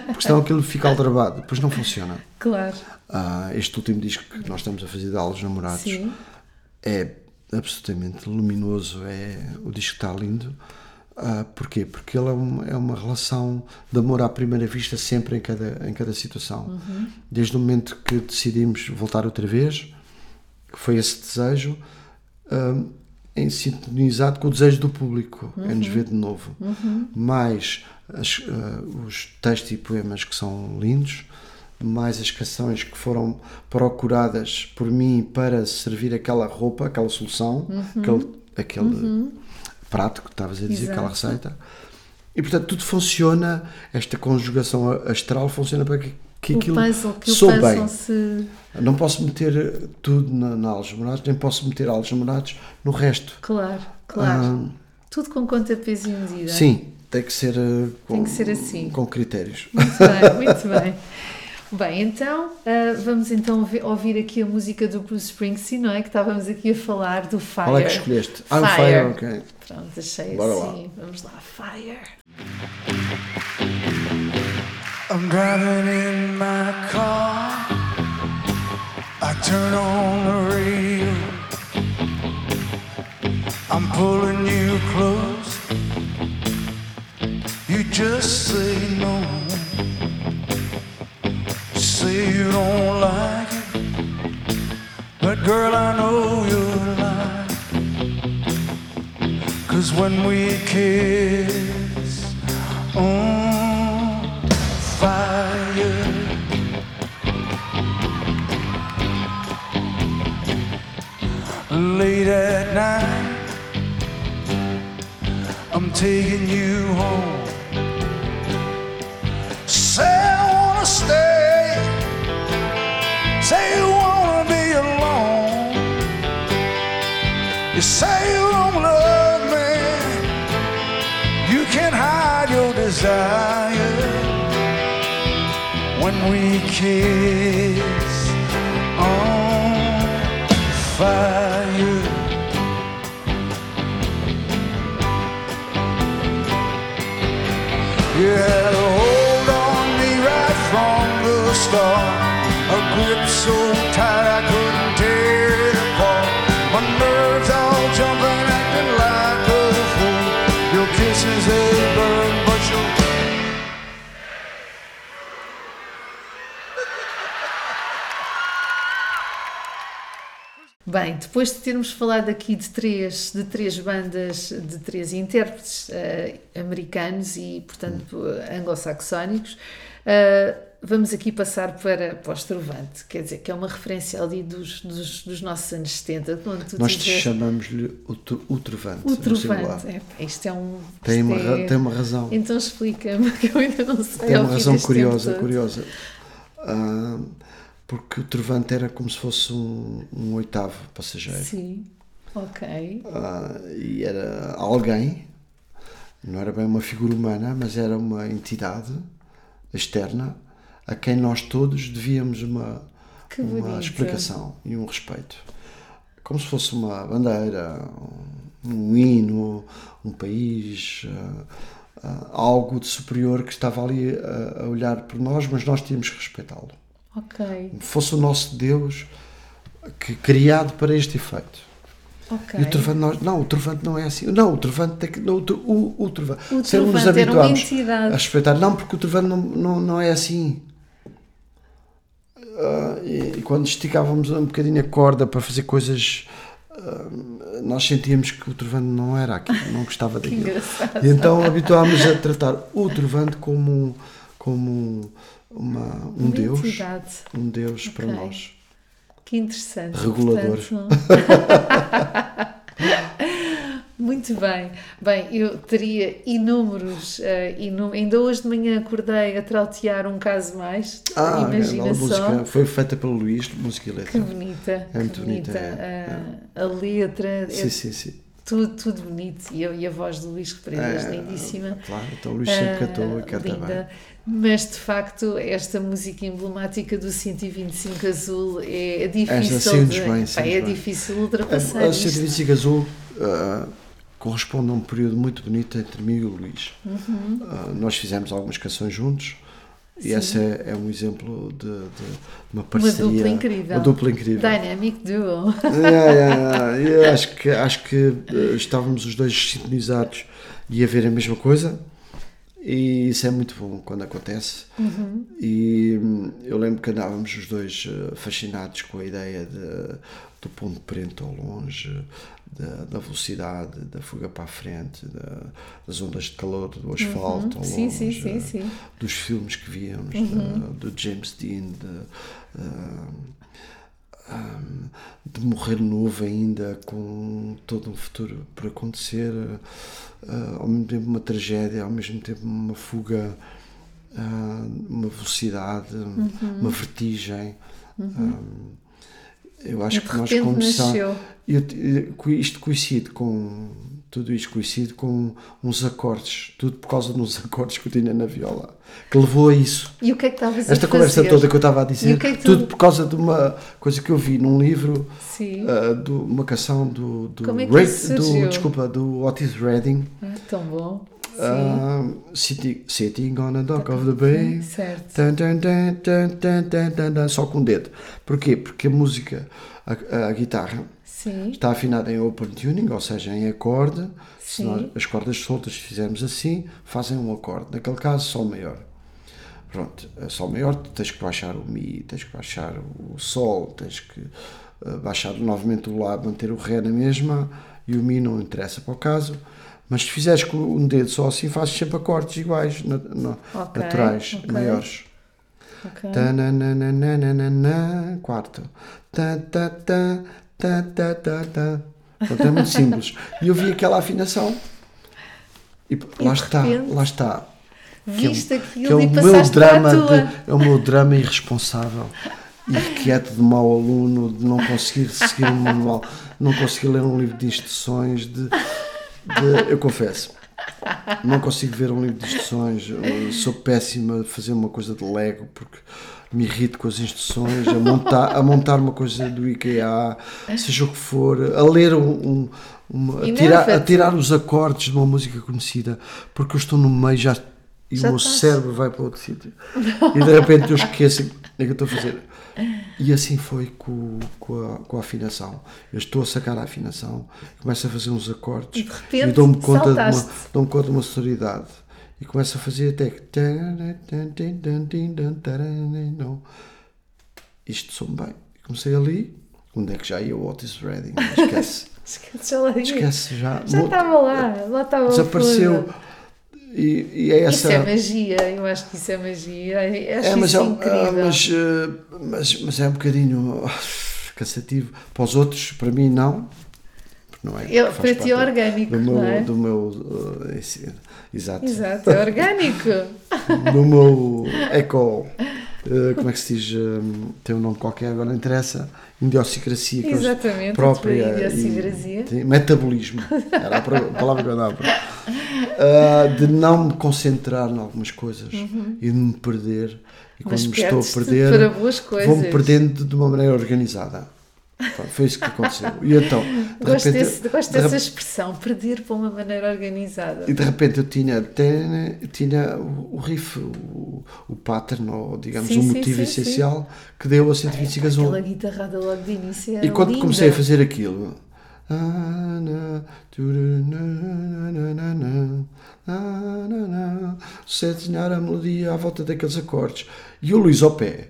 porque senão aquilo fica aldrabado depois não funciona claro. Ah, este último disco que nós estamos a fazer de Alos Namorados é absolutamente luminoso, é, o disco está lindo. Ah, porquê? Porque ele é, um- é uma relação de amor à primeira vista sempre em cada, em cada situação. Desde o momento que decidimos voltar outra vez, que foi esse desejo, ah, em sintonizado com o desejo do público, é nos ver de novo. Mais as, ah, os textos e poemas que são lindos, mais as canções que foram procuradas por mim para servir aquela roupa, aquela solução, aquele, aquele que estavas a dizer, aquela Exato. receita. E portanto tudo funciona, esta conjugação astral funciona para que, que o aquilo puzzle, que o puzzle bem. se. Não posso meter tudo na, na Algemorados, nem posso meter Algemorados no resto. Claro, claro. Ah, Tudo com conta, peso e medida. sim, tem que ser, eh, com, Tem que ser assim. com critérios. Muito bem, muito bem. Bem, então ah, vamos então ouvi- ouvir aqui a música do Bruce Springsteen, não é? Que estávamos aqui a falar do Fire. Qual é que escolheste? I'm Fire. Fire, ok. Pronto, achei Bora lá. assim. Vamos lá, Fire. I'm driving in my car. I turn on the radio. I'm pulling you close. You just say no. Say you don't like it, but girl, I know you're lying. Cause when we kiss on fire, late at night, I'm taking you home. Say I wanna stay. Say you wanna be alone. You say you don't love me. You can't hide your desire when we kiss on fire. You had a hold on me right from the start. So tight I couldn't tear it apart. My nerves all jumping, acting like a fool. Your kisses they burn, but your Bem, depois de termos falado aqui de três, de três bandas, de três intérpretes eh, americanos e, portanto, anglo-saxónicos, eh, vamos aqui passar para, para o Estrovante, quer dizer, que é uma referência ali dos, dos, dos nossos anos 70, quando tu Nós chamamos-lhe o, o Trovante. o. Trovante. É, isto é um. Tem uma, é- tem uma razão. Então explica-me, que eu ainda não sei. Tem uma razão curiosa, curiosa. Ah, porque o Trovante era como se fosse um, um oitavo passageiro. Sim, ok. Ah, e era alguém, não era bem uma figura humana, mas era uma entidade externa a quem nós todos devíamos uma, uma explicação e um respeito. Como se fosse uma bandeira, um, um hino, um país, ah, ah, algo de superior que estava ali a, a olhar por nós, mas nós tínhamos que respeitá-lo. Ok, Fosse o nosso Deus que, criado para este efeito. ok. E o trovante, nós, não, o trovante não é assim. Não, o trovante tem que. Não, o, o, o trovante. O nos trovante entidade. a respeitar. Não, porque o trovante não, não, não é assim. Ah, e, e quando esticávamos um bocadinho a corda para fazer coisas, ah, nós sentíamos que o trovante não era aquilo, não gostava daquilo. E então habituámos a tratar o trovante como, como uma, um Deus. Um Deus para Ok. nós. Que interessante. Regulador. Portanto, Muito bem. Bem, eu teria inúmeros, eh, inú- ainda hoje de manhã acordei a trautear um caso mais. Ah, Imagina a só. música foi feita pelo Luís, música e Que letra. bonita, É muito que bonita. bonita, é, A, a letra, é Sim, sim, sim. tudo, tudo bonito. E, eu, e a voz do Luís Represas, É, lindíssima. Claro, então o Luís sempre cantou e canta linda. bem. Mas de facto, esta música emblemática do 125 Azul é difícil. Esta de, bem, pá, é bem. difícil ultrapassar. A, a isto. 125 Azul ah, corresponde a um período muito bonito entre mim e o Luís. Uhum. Ah, nós fizemos algumas canções juntos e esse é, é um exemplo de, de uma parceria. dupla incrível. Uma dupla incrível. Dynamic Duo. Yeah, yeah. Eu acho que, acho que eh, estávamos os dois sintonizados e a ver a mesma coisa e isso é muito bom quando acontece e hum, eu lembro que andávamos os dois eh, fascinados com a ideia de, do ponto preto ao longe da, da velocidade, da fuga para a frente da- das ondas de calor do asfalto ao Sim, longe sim, sim, sim. dos filmes que víamos, Uhum. da- do James Dean, de, ah, ah, de morrer novo ainda, com todo um futuro por acontecer, ah, ao mesmo tempo uma tragédia, ao mesmo tempo uma fuga, ah, uma velocidade, Uhum. uma vertigem. Ah, eu acho E de que nós começamos. Eu, eu- isto coincide com. Tudo isto coincide com uns acordes, tudo por causa de uns acordes que eu tinha na viola, que levou a isso. E o que é que estavas a Esta conversa toda que eu estava a dizer, que é que tu- tudo por causa de uma coisa que eu vi num livro, Sim. ah, de uma canção do, do, Como é que isso do- desculpa, do Otis Redding, Ah, tão bom. Sim. ah, sitting, sitting on a dock of the bay. Certo. Tan, tan, tan, só com o dedo. Porquê? Porque a música, a, a guitarra, Sim. Está afinado em open tuning, ou seja, em acorde. Se nós, as cordas soltas fizermos assim, fazem um acorde. Naquele caso, Sol maior. Pronto, a Sol maior, tens que baixar o Mi, tens que baixar o Sol, tens que eh, baixar novamente o Lá, manter o Ré na mesma e o Mi não interessa para o caso. Mas se fizeres com um dedo só assim, fazes sempre acordes iguais, na- na- Ok, naturais, ok. maiores. Tananana, quarto. Tá, tá, tá, tá, tá, tá, tá. Portanto, é muito simples. E eu vi aquela afinação. E, E lá está, repente, lá está. Que é o- Viste que é aquilo o e meu passaste para drama de- é o meu drama irresponsável irrequieto de mau aluno de não conseguir seguir um manual não conseguir ler um livro de instruções de, de- eu confesso não consigo ver um livro de instruções. Eu sou péssima a fazer uma coisa de Lego porque me irrito com as instruções a montar, a montar uma coisa do IKEA seja o que for a ler um, um- uma- a, tirar, a tirar os acordes de uma música conhecida porque eu estou no meio já e Já o meu estás. cérebro vai para outro sítio. E de repente eu esqueço é que eu estou a fazer? E assim foi com, com, a, com a afinação. Eu estou a sacar a afinação começo a fazer uns acordes E de repente dou-me conta, de uma, dou-me conta de uma sonoridade. E começo a fazer até que isto soube bem. Comecei ali onde é que já ia o Otis Redding? Esquece. Esquece, já lá esquece já. Já estava lá, lá estava desapareceu. Fundo. E, e é Isso essa é magia, eu acho que isso é magia. Eu Acho É, mas, isso é, um- incrível. ah, mas, eh, mas, mas é um bocadinho ah, cansativo. Para os outros, para mim, não. Não é, Eu- para ti é orgânico, do meu, não é? Do meu eh, ensino. Exato. Exato, é orgânico. Do meu eco. Eh, como é que se diz? eh, tem um nome qualquer, agora não interessa. Idiosincrasia. que eu- Exatamente, própria. tua e- idiosincrasia. tem- metabolismo. Era a palavra que eu andava. Ah, de não me concentrar em algumas coisas e de me perder. E quando Uhum. Mas me estou a perder, vou-me perdendo de uma maneira organizada. Foi isso que aconteceu. E então, de Gosto, repente, desse- gosto de dessa expressão, perder para uma maneira organizada. e de repente eu tinha, tinha, tinha o o riff, o, o pattern, ou digamos, Sim, o sim, motivo sim, sim. essencial que deu a 125 azul. Aquela guitarrada logo de início E quando linda. comecei a fazer aquilo, desenhar a melodia à volta daqueles acordes. E o Luís ao pé,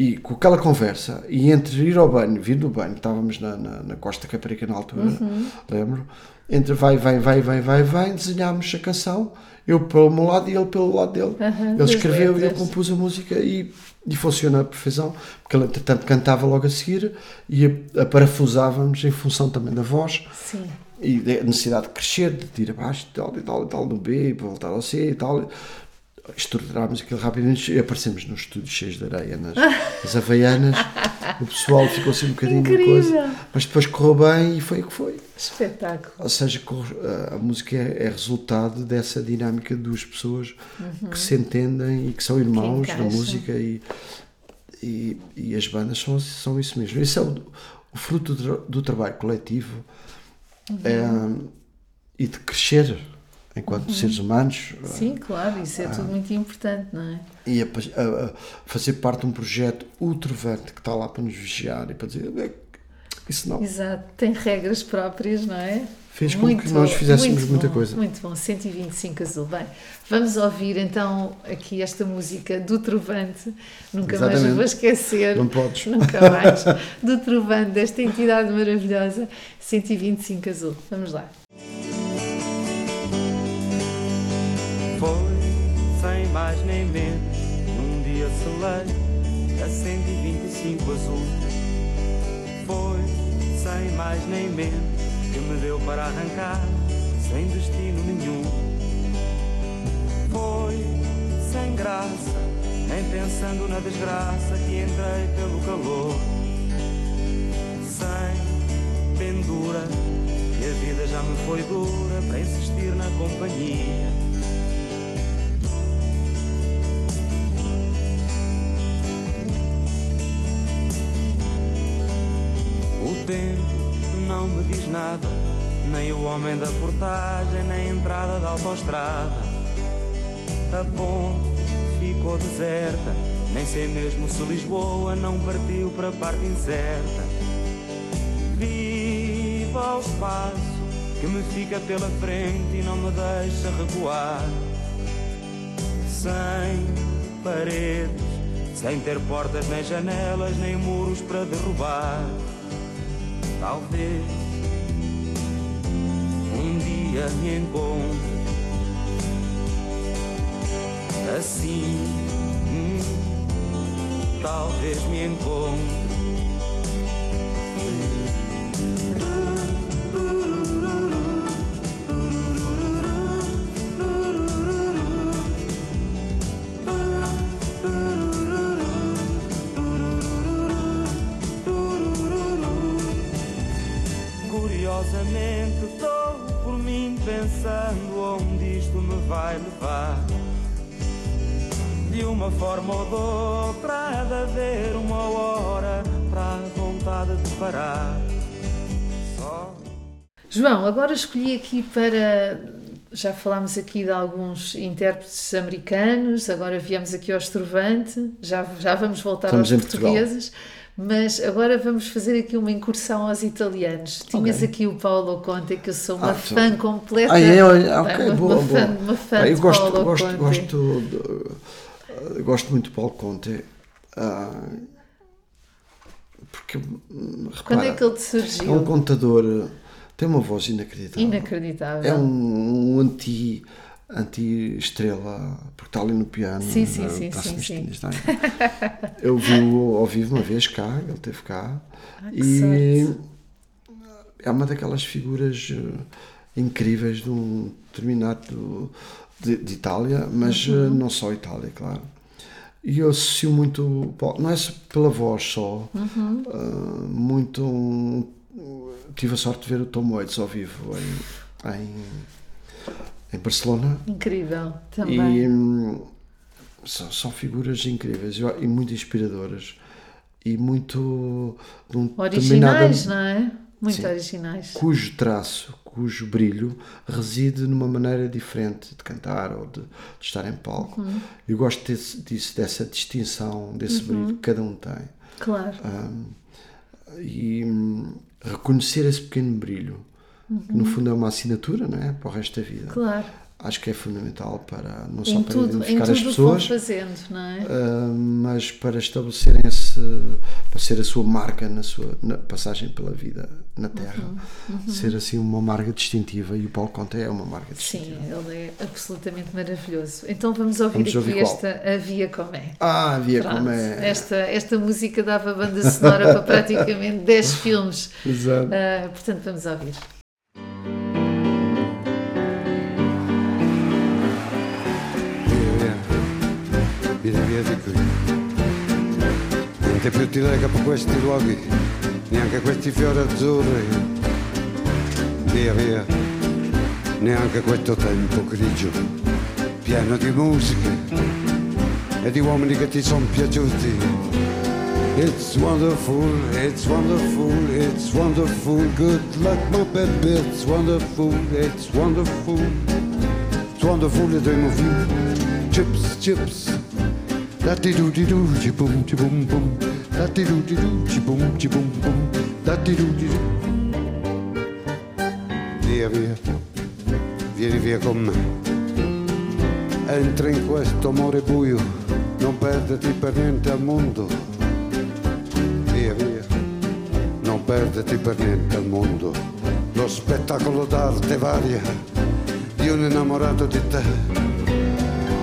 e com aquela conversa, e entre ir ao banho, vir do banho, estávamos na, na, na Costa Caparica na altura, Uhum. lembro, entre vai, vai, vai, vai, vai, vai, desenhámos a canção, eu pelo meu lado e ele pelo lado dele. Aham, ele escreveu e eu compus a música e, e funciona à perfeição, porque ele entretanto cantava logo a seguir e a, a parafusávamos em função também da voz Sim. e da necessidade de crescer, de ir abaixo e tal e tal e tal no B, para voltar ao C e tal. Estruturámos aquilo rapidamente e aparecemos nos estúdios cheios de areia, nas, nas Havaianas. O pessoal ficou assim um bocadinho Incrível. coisa, mas depois correu bem e foi o que foi. Espetáculo. Ou seja, corre- a- música é, é resultado dessa dinâmica de duas pessoas que se entendem e que são irmãos na encaixam. música e, e, e as bandas são, são isso mesmo. Esse é o, o fruto do, do trabalho coletivo é, e de crescer enquanto seres humanos Sim, claro, isso é Ah. tudo muito importante, não é? e a, a- a fazer parte de um projeto ultravante que está lá para nos vigiar e para dizer "É, isso não. Exato, tem regras próprias, não é? Fez com que nós fizéssemos muita coisa. Muito bom, 125 azul. Bem, vamos ouvir então aqui esta música do Trovante. Nunca mais Exatamente. vou esquecer. Não podes. Nunca mais. Do Trovante, desta entidade maravilhosa, 125 azul. Vamos lá. Foi, sem mais nem menos, num dia selei a 125 azul. Foi, sem mais nem menos, que me deu para arrancar, sem destino nenhum. Foi, sem graça, nem pensando na desgraça que entrei pelo calor. Sem pendura, que a vida já me foi dura para insistir na companhia. Não me diz nada, nem o homem da portagem, nem a entrada da autoestrada. A ponte ficou deserta, nem sei mesmo se Lisboa não partiu para a parte incerta. Vi só o espaço que me fica pela frente e não me deixa recuar. Sem paredes, sem ter portas nem janelas, nem muros para derrubar. Talvez um dia me encontre assim. hum, talvez me encontre. Pensando onde isto me vai levar. De uma forma ou de outra há de haver uma hora para a vontade de parar. Só João, agora escolhi aqui para. Já falámos aqui de alguns intérpretes americanos, agora viemos aqui ao Estrovante, já, já vamos voltar Estamos aos em Portugal. Mas agora vamos fazer aqui uma incursão aos italianos. Tinhas Ok. aqui o Paulo Conte, que eu sou uma Ah, fã completa. Ah, é? Olha, ok, uma, boa, uma boa. Fã, uma fã Ah, eu de gosto, Paulo gosto, Conte. gosto, de- gosto muito de Paulo Conte. ah, porque, hum, Quando repara, é que ele te é um surgiu? contador, tem uma voz inacreditável. Inacreditável. É um, um anti, anti-estrela, porque está ali no piano. Sim, sim, eh, sim, está-se sim, sim. está. Eu vi-o ao vivo uma vez cá, ele esteve cá. Ah, e sorte. é uma daquelas figuras eh, incríveis de um determinado de, de Itália, mas Uhum. eh, não só Itália, claro. E eu associo muito, não é pela voz só, Uhum. ah, muito. um- tive a sorte de ver o Tom Waits ao vivo em, em, em Barcelona Incrível, também. e hum, são, são figuras incríveis e muito inspiradoras e muito um Originais, não é? Muito Sim. originais. cujo traço, cujo brilho reside numa maneira diferente de cantar ou de, de estar em palco. Uhum. Eu gosto desse, disso, dessa distinção, desse brilho que cada um tem. Claro. Hum, e hum, reconhecer esse pequeno brilho, que no fundo é uma assinatura não é? para o resto da vida. Uhum. Claro. Acho que é fundamental para não só Em para tudo, em identificar tudo as pessoas, fazendo, não é? ah, mas para estabelecerem esse, para ser a sua marca na sua na passagem pela vida na Terra, Uhum, ser assim uma marca distintiva e o Paulo Conte é uma marca Sim, distintiva. ele é absolutamente maravilhoso. Então vamos ouvir Vamos aqui ouvir esta A Via Comé. Ah, havia Pronto, como é. esta, esta música dava banda sonora para praticamente 10 filmes. Exato. Ah, portanto, vamos ouvir. Via, via di qui. Niente più ti lega per questi luoghi, neanche questi fiori azzurri. Via, via, neanche questo tempo grigio, pieno di musiche e di uomini che ti sono piaciuti. It's wonderful, it's wonderful, it's wonderful. Good luck, my baby, it's wonderful, it's wonderful. It's wonderful to dream of you. Chips, chips. Da di do di do, chi boom, chi boom boom. Da di do di do, chi boom, chi boom boom. Da di do di do. Via, via. Vieni via con me. Entra in questo amore buio, non perderti per niente al mondo. Via, via. Non perderti per niente al mondo. Lo spettacolo d'arte varia di un innamorato di te.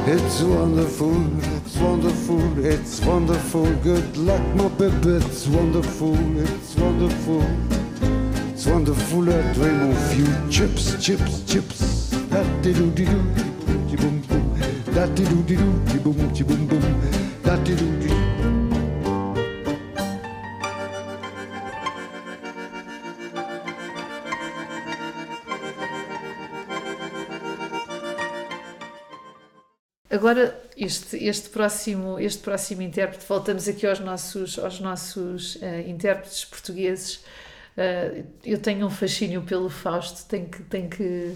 It's wonderful, it's wonderful, it's wonderful. Good luck, my baby, it's wonderful, it's wonderful. It's wonderful, I dream of you. Chips, chips, chips. Da di do di do, di boom boom. Da di do di do, di boom, boom boom. Da di do Agora, este, este, próximo, este próximo intérprete, voltamos aqui aos nossos, aos nossos eh, intérpretes portugueses. Eh, eu tenho um fascínio pelo Fausto, tenho que, tenho que,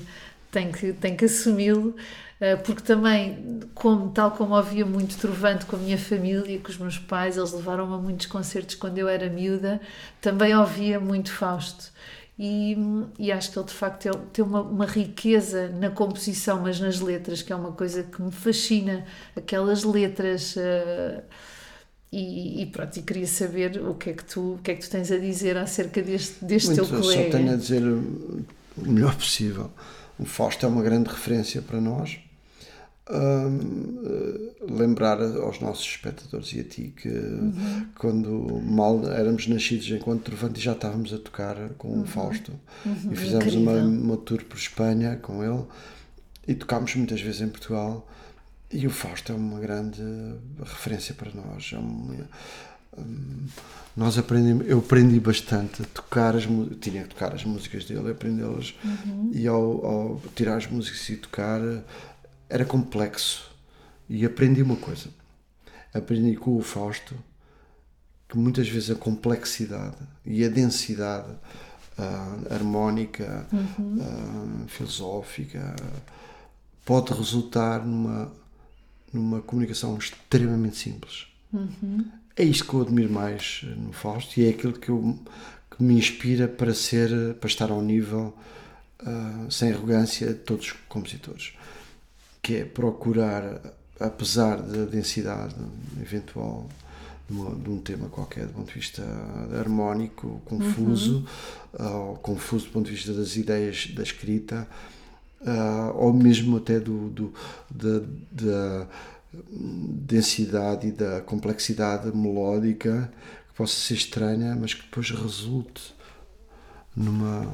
tenho que, tenho que assumi-lo, eh, porque também, como, tal como ouvia muito Trovante com a minha família, com os meus pais, eles levaram-me a muitos concertos quando eu era miúda, também ouvia muito Fausto. E, e acho que ele de facto ele tem uma, uma riqueza na composição, mas nas letras, que é uma coisa que me fascina. Aquelas letras. eh, e, e pronto, e queria saber o que é que tu, o que é que tu tens a dizer acerca deste, deste Muito, teu eu só colega. tenho a dizer o melhor possível. O Fausto é uma grande referência para nós. Hum, eh, lembrar aos nossos espectadores e a ti que quando mal éramos nascidos enquanto Trovante já estávamos a tocar com o Fausto. E fizemos uma, uma tour por Espanha com ele e tocámos muitas vezes em Portugal. E o Fausto é uma grande referência para nós. É uma- nós aprendemos, eu aprendi bastante a tocar as tinha que tocar as músicas dele, aprendê-las. E ao, ao tirar as músicas e tocar era complexo e aprendi uma coisa. Aprendi com o Fausto que muitas vezes a complexidade e a densidade ah, harmónica, ah, filosófica, pode resultar numa, numa comunicação extremamente simples. É isto que eu admiro mais no Fausto e é aquilo que, eu, que me inspira para ser, para estar ao nível, ah, sem arrogância, de todos os compositores. Que é procurar, apesar da densidade eventual de, um tema qualquer, do ponto de vista harmónico, confuso, ah, ou confuso do ponto de vista das ideias da escrita, ah, ou mesmo até do, do- da, da densidade e da complexidade melódica que possa ser estranha, mas que depois resulte numa,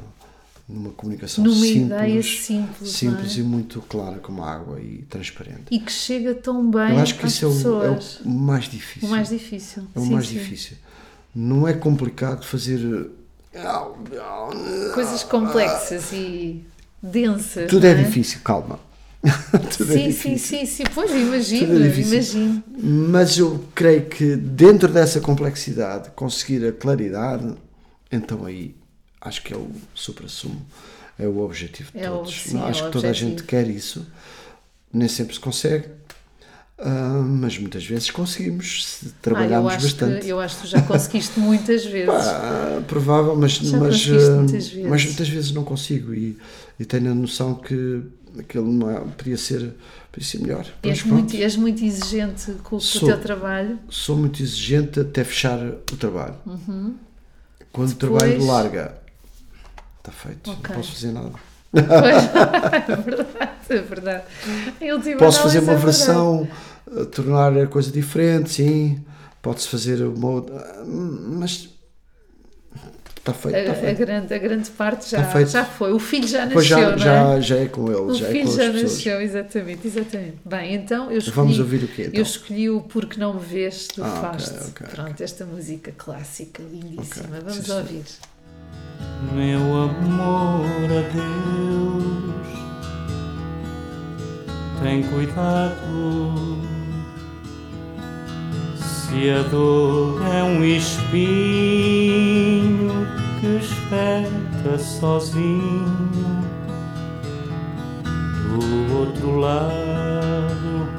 numa comunicação Numa simples, ideia simples, simples é? e muito clara como a água e transparente. E que chega tão bem Eu acho que isso é o, é o mais difícil. O mais difícil. É o Sim, mais sim. difícil. Não é complicado fazer. Coisas complexas e densas. Tudo é não difícil, calma. Tudo é Sim, sim, difícil. sim, sim. Pois imagino, Tudo é imagino. Mas eu creio que dentro dessa complexidade, conseguir a claridade, então aí acho que é o supra-sumo, é o objetivo de É o- todos. sim, Não, é acho o que toda a gente quer isso, nem sempre se consegue, ah, mas muitas vezes conseguimos se Ah, trabalharmos acho bastante. que, eu acho que tu já conseguiste muitas vezes. Ah, provável, mas, mas, ah, muitas vezes. mas muitas vezes não consigo e, e tenho a noção que aquilo não é- podia, ser, podia ser melhor. És, muito, és muito exigente com, com o Sou. teu trabalho. sou muito exigente até fechar o trabalho. Uhum. Quando o Depois- trabalho larga, está feito, Ok. não posso fazer nada. Pois, é verdade, é verdade. Posso fazer uma é versão, eh, tornar a coisa diferente, sim. Pode-se fazer uma outra. Mas está feito, está A, a feito. grande, a grande parte já, feito. já foi. O filho já nasceu, já, já, é? já é com ele, O já é filho com já as pessoas. nasceu, exatamente, exatamente. Bem, então eu escolhi, Vamos ouvir o quê, então? Eu escolhi o Porque Não Me Vês do Ah, Fausto. ok, Pronto, esta música clássica, lindíssima. Vamos sim, ouvir. Meu amor a Deus, tem cuidado. Se a dor é um espinho que espeta sozinho do outro lado,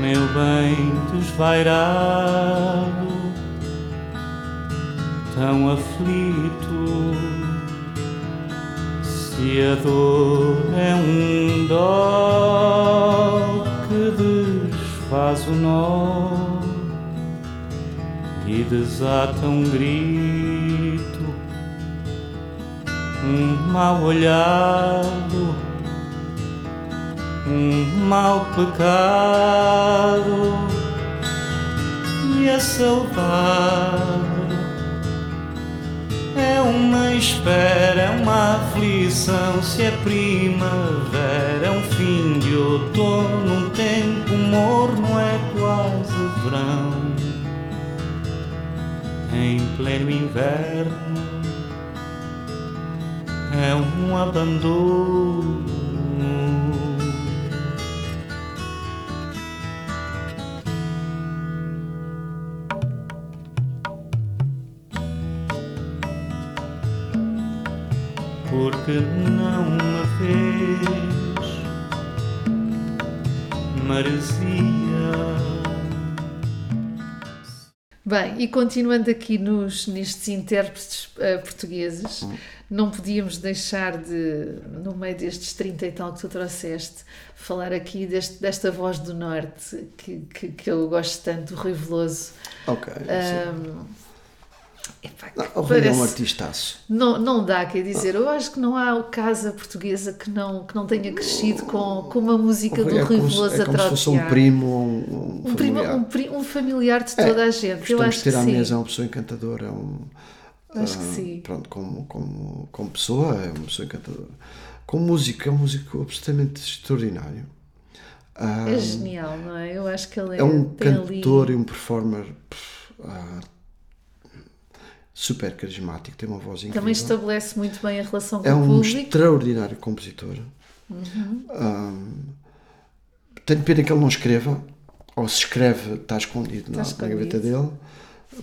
meu bem desvairado tão aflito. Se a dor é um dó que desfaz o nó e desata um grito, um mal olhado, um mau pecado e a saudade é uma espera, é uma aflição. Se é primavera, é um fim de outono, um tempo morno, é quase verão. Em pleno inverno, é um abandono. Porque não me vês, merecia. Bem, e continuando aqui nos, nestes intérpretes eh, portugueses, não podíamos deixar de, no meio destes 30 e tal que tu trouxeste, falar aqui deste, desta voz do Norte que, que, que eu gosto tanto, do Rui Veloso. Ok. sim. Epá, Não, o é um artistaço. não, não dá, quer dizer, eu acho que não há casa portuguesa que não, que não tenha crescido com, com uma música do Rui é Rui Veloso é a como se fosse um trotear. primo ou um, um Um, familiar. um um familiar de É, toda a gente. Eu acho de ter que à sim. mesa, é uma pessoa encantadora, é um, Acho que ah, sim. Pronto, como, como, como pessoa, é uma pessoa encantadora. Como músico, é um músico absolutamente extraordinário. Ah, É genial, não é? Eu acho que ele é, é um cantor ali... e um performer pff, ah, super carismático, tem uma voz incrível. Também estabelece muito bem a relação com É o um público. extraordinário compositor. Uhum. Um, tenho pena que ele não escreva, ou se escreve, está escondido, na, na escondido. gaveta dele,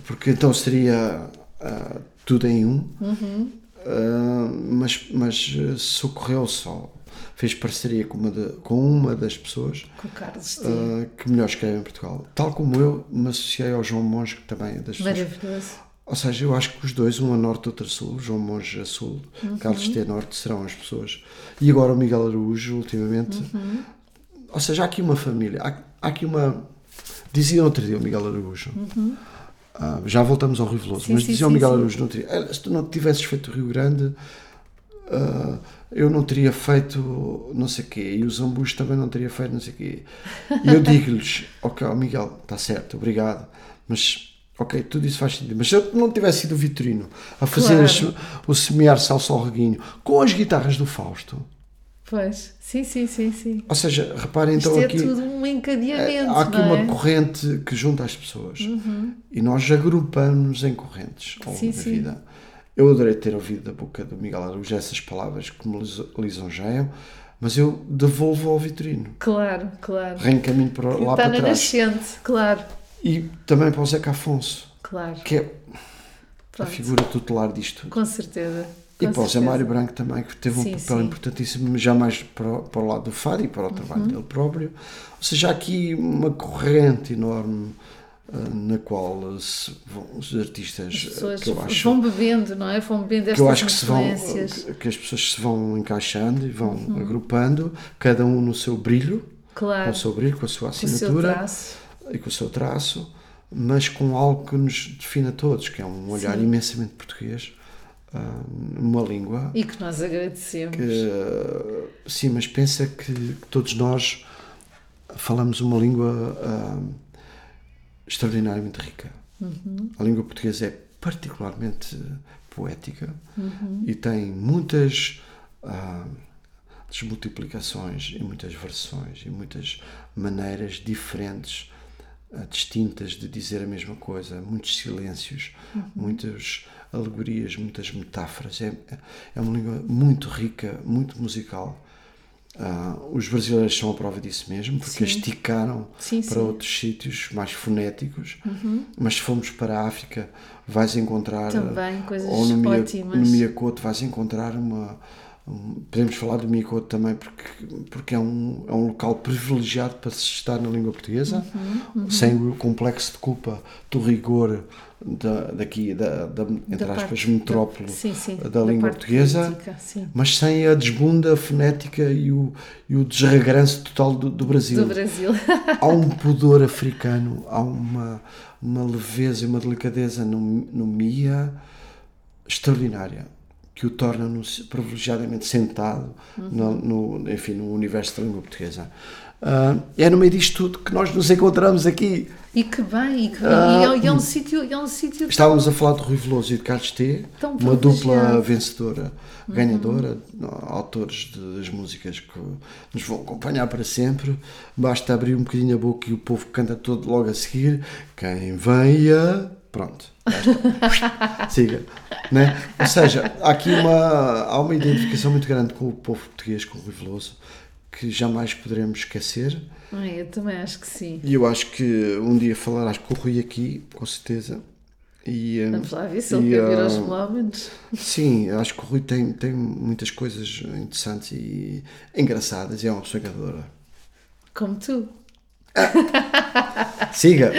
porque então seria ah, tudo em um. Uhum. Ah, mas, mas eh, socorreu só. Fez parceria com uma, de- com uma das pessoas ah, que melhor escreve em Portugal. Tal como eu me associei ao João Monge, que também é das pessoas Maravilhoso. Ou seja, eu acho que os dois, um a norte, outro a sul, João Monge a sul, Uhum. Carlos T a norte, serão as pessoas. E agora o Miguel Araújo, ultimamente. Uhum. Ou seja, há aqui uma família, há, há aqui uma. Dizia outro dia o Miguel Araújo. ah, já voltamos ao Rio Veloso, Uhum. Sim, mas sim, dizia o sim, Miguel sim. Araújo: dia, "Eh, se tu não tivesses feito o Rio Grande, ah, eu não teria feito não sei o quê, e o Zambujo também não teria feito não sei o quê. E eu digo-lhes: Ok, Miguel, está certo, obrigado, mas. Ok, tudo isso faz sentido. Mas se eu não tivesse sido o Vitorino a fazer Claro. o semear salsa ao reguinho com as guitarras do Fausto, Pois, sim, sim, sim, sim. ou seja, reparem Isto então é aqui. tudo um encadeamento, É, há aqui uma é? Uhum. corrente que junta as pessoas e nós agrupamos em correntes ao Sim, longo da sim. vida. Eu adorei ter ouvido da boca do Miguel Araújo essas palavras que me lis- lisonjeiam, mas eu devolvo ao Vitorino, Claro, claro. reencaminho para lá Está para na trás. nascente, claro, E também para o Zeca Afonso, claro. que é a Pronto. figura tutelar disto tudo. Com certeza. E com para o Zé certeza. Mário Branco também, que teve um Sim, papel sim. importantíssimo, já mais para, o- para o lado do fado e para o trabalho Uhum. dele próprio. Ou seja, há aqui uma corrente enorme ah, na qual se vão os artistas As ah, que eu acho, vão bebendo, não é? Vão bebendo que eu estas acho que, se vão, que as pessoas se vão encaixando e vão Uhum. agrupando, cada um no seu brilho, com Claro, o seu brilho, com a sua com o seu assinatura. E com o seu traço, mas com algo que nos define a todos, que é um olhar Sim. imensamente português, ah, numa língua E que nós agradecemos. que, eh, sim, mas pensa que, que todos nós falamos uma língua ah, extraordinariamente rica. A língua portuguesa é particularmente poética e tem muitas ah, desmultiplicações e muitas versões e muitas maneiras diferentes, ah, distintas de dizer a mesma coisa, muitos silêncios, muitas alegorias, muitas metáforas. É, é uma língua muito rica, muito musical. Ah, os brasileiros são a prova disso mesmo, porque Sim. esticaram Sim, para sim. outros sítios mais fonéticos. Mas se formos para a África, vais encontrar. Também coisas ou. No Miyakoto vais encontrar uma. Podemos falar do Miyakoto também, porque, porque é, um, é um local privilegiado para se estar na língua portuguesa, Uhum, sem o complexo de culpa do rigor da, daqui, da, da, entre Da aspas, parte- metrópole sim, sim, da, da língua portuguesa política, mas sem a desbunda fonética e o, e o desregranço total do, do Brasil. Do Brasil. Há um pudor africano, há uma, uma leveza e uma delicadeza no, no Mia extraordinária, que o torna privilegiadamente sentado no, no- enfim, no universo da língua portuguesa. Ah, é no meio disto tudo que nós nos encontramos aqui. E que bem, e, que, Ah, e é, é um sítio, é um sítio Estávamos a falar de Rui Veloso e de Carlos T, uma dupla vencedora, ganhadora, autores das músicas que nos vão acompanhar para sempre. Basta abrir um bocadinho a boca e o povo canta todo logo a seguir. Quem venha. Pronto. Siga. Né? Ou seja, há aqui uma, há uma identificação muito grande com o povo português, com o Rui Veloso, que jamais poderemos esquecer. Ai, eu também acho que sim. E eu acho que um dia falarás com o Rui aqui, com certeza. E, hum, Vamos lá ver se ele quer vir aos hum, melómanos. Sim, acho que o Rui tem, tem muitas coisas interessantes e engraçadas e é uma pessoa encantadora. Como tu. Siga.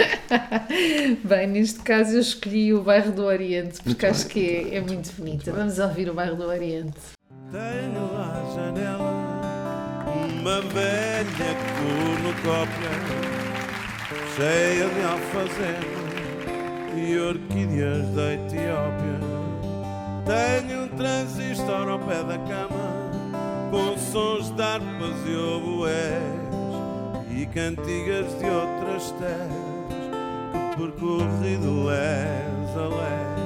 Bem, neste caso eu escolhi o bairro do Oriente, porque Muito acho bem, que é, muito é bem, muito bonita. bem. Vamos ouvir o bairro do Oriente. Tenho à janela uma velha cornucópia cheia de alfazema e orquídeas da Etiópia. Tenho um transistor ao pé da cama com sons de harpas e oboés e cantigas de outras terras que percorrido és a lés.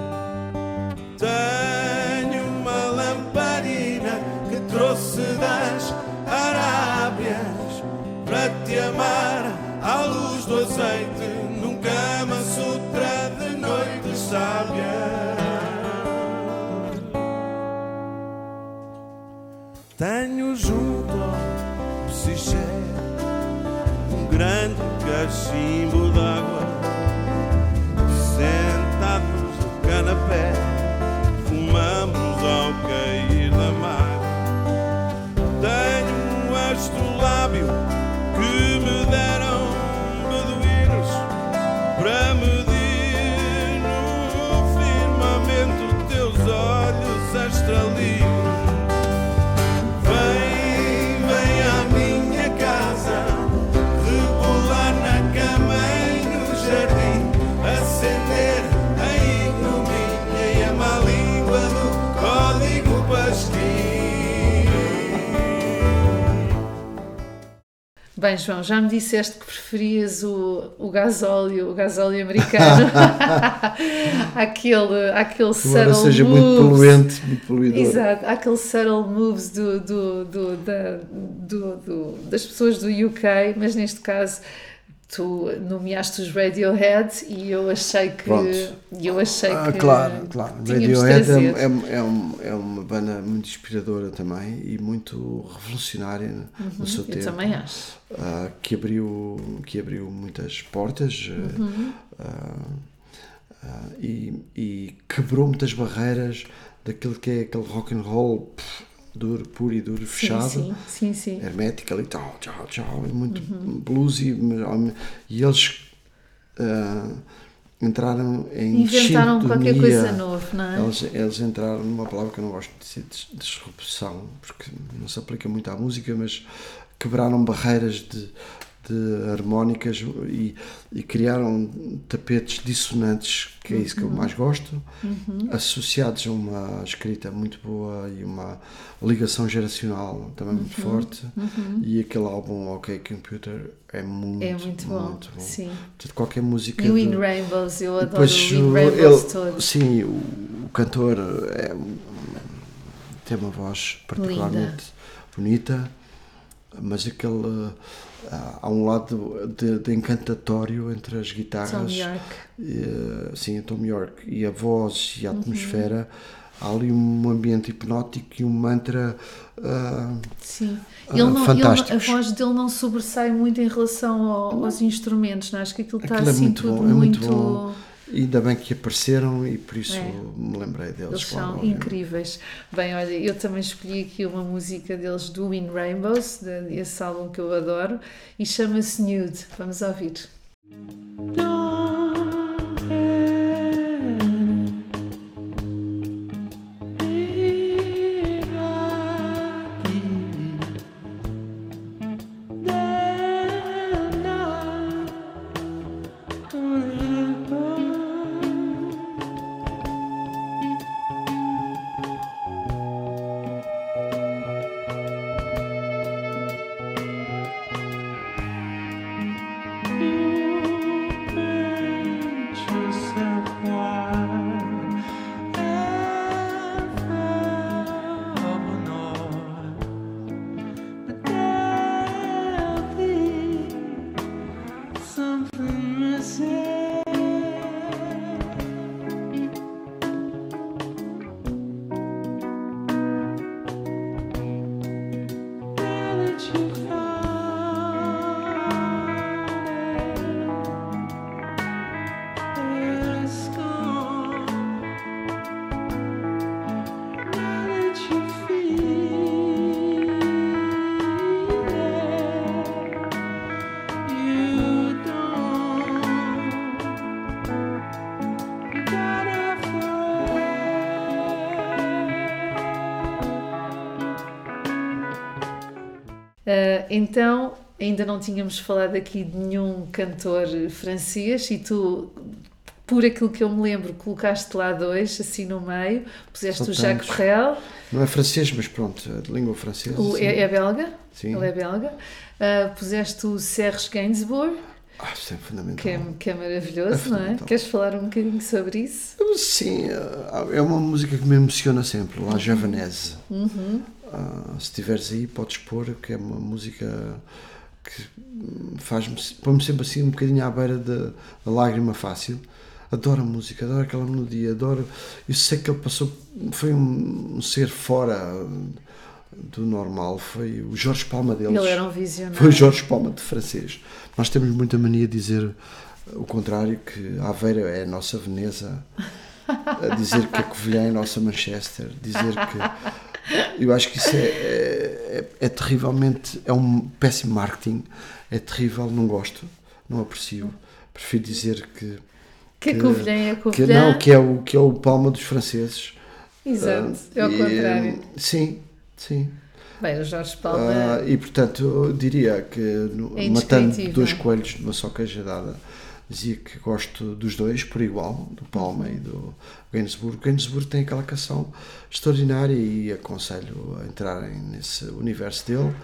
Tenho uma lamparina que trouxe das Arábias para te amar à luz do azeite num Kama Sutra de noites sábias. Tenho junto ao Psiché grande cachimbo d'água sentados no canapé, Bem, João, já me disseste que preferias o, o gasóleo, o gasóleo americano, aquele, aquele subtle seja muito moves. poluente, muito poluidor. Exato, aquele subtle moves do, do, do, da- do- do- das pessoas do UK, mas neste caso tu nomeaste os Radiohead e eu achei que Pronto. eu achei Ah, que claro, claro. Radiohead é, é, é, um- é uma banda muito inspiradora também e muito revolucionária no seu Uhum, eu tempo. também acho. ah, que, abriu, que abriu muitas portas ah, Uhum. ah, ah, e, e quebrou muitas barreiras daquilo que é aquele rock and roll pff, duro, puro e duro, fechado. Sim, sim, sim, hermética ali, tchau, tchau, tchau, muito Uhum. bluesy, e eles ah, entraram em Inventaram qualquer sintonia. coisa nova, não é? Eles, eles entraram numa palavra que eu não gosto de dizer, dis- disrupção, porque não se aplica muito à música, mas quebraram barreiras de, de harmónicas e, e criaram tapetes dissonantes, que é isso que eu mais gosto, associados a uma escrita muito boa e uma ligação geracional também muito forte. E aquele álbum OK Computer é muito, É muito bom, muito bom. sim. Portanto, qualquer música. E o In Rainbows, eu adoro depois o In Rainbows ele- todo. Sim, o, o cantor é, tem uma voz particularmente bonita, mas aquele. Há um lado de, de encantatório entre as guitarras. Tom York. eh, sim, Tom York. E a voz Uhum. e a atmosfera. Há ali um ambiente hipnótico e um mantra. ah, Sim. Ah, Ele não, a voz dele não sobressai muito em relação ao- aos instrumentos, não é? Acho que aquilo está Aquilo é assim muito tudo bom, é muito muito. Ainda bem que apareceram e por isso É. me lembrei deles. Eles são incríveis. Bem, olha, eu também escolhi aqui uma música deles do In Rainbows, esse álbum que eu adoro, e chama-se Nude. Vamos ouvir. Thank então, ainda não tínhamos falado aqui de nenhum cantor francês e tu, por aquilo que eu me lembro, colocaste lá dois, assim no meio. Puseste Só o Jacques. Brel, Não é francês, mas pronto, é de língua francesa. o, é, é belga, Sim. ele é belga. Ah, puseste o Serge Gainsbourg, Ah, isso é fundamental. que é, que é maravilhoso, É não é? Queres falar um bocadinho sobre isso? Sim, é uma música que me emociona sempre, La Javanaise. Uhum. Ah, se estiveres aí, podes pôr, que é uma música que faz-me, põe-me sempre assim um bocadinho à beira da, lágrima fácil. Adoro a música, adoro aquela melodia, adoro. Eu sei que ele passou, foi um, um ser fora do normal, foi o Jorge Palma deles. Ele era um visionário. Foi o Jorge Palma de francês. Nós temos muita mania de dizer o contrário, que a Aveira é a nossa Veneza, a dizer que a Covilhã é nossa Manchester, dizer que. Eu acho que isso é, é, é- terrivelmente. É um péssimo marketing, é terrível, não gosto, não aprecio. Prefiro dizer que. Que a Covilhã é a que Covilhã. não, que é, o, que é o Palma dos franceses. Exato, Ah, é o e, contrário. Sim, sim. Bem, o Jorge Palma. Ah, e portanto, eu diria que no- É matando dois coelhos numa só queijadada, dizia que gosto dos dois por igual, do Palma e do Gainsbourg. Gainsbourg tem aquela canção extraordinária e aconselho a entrarem nesse universo dele,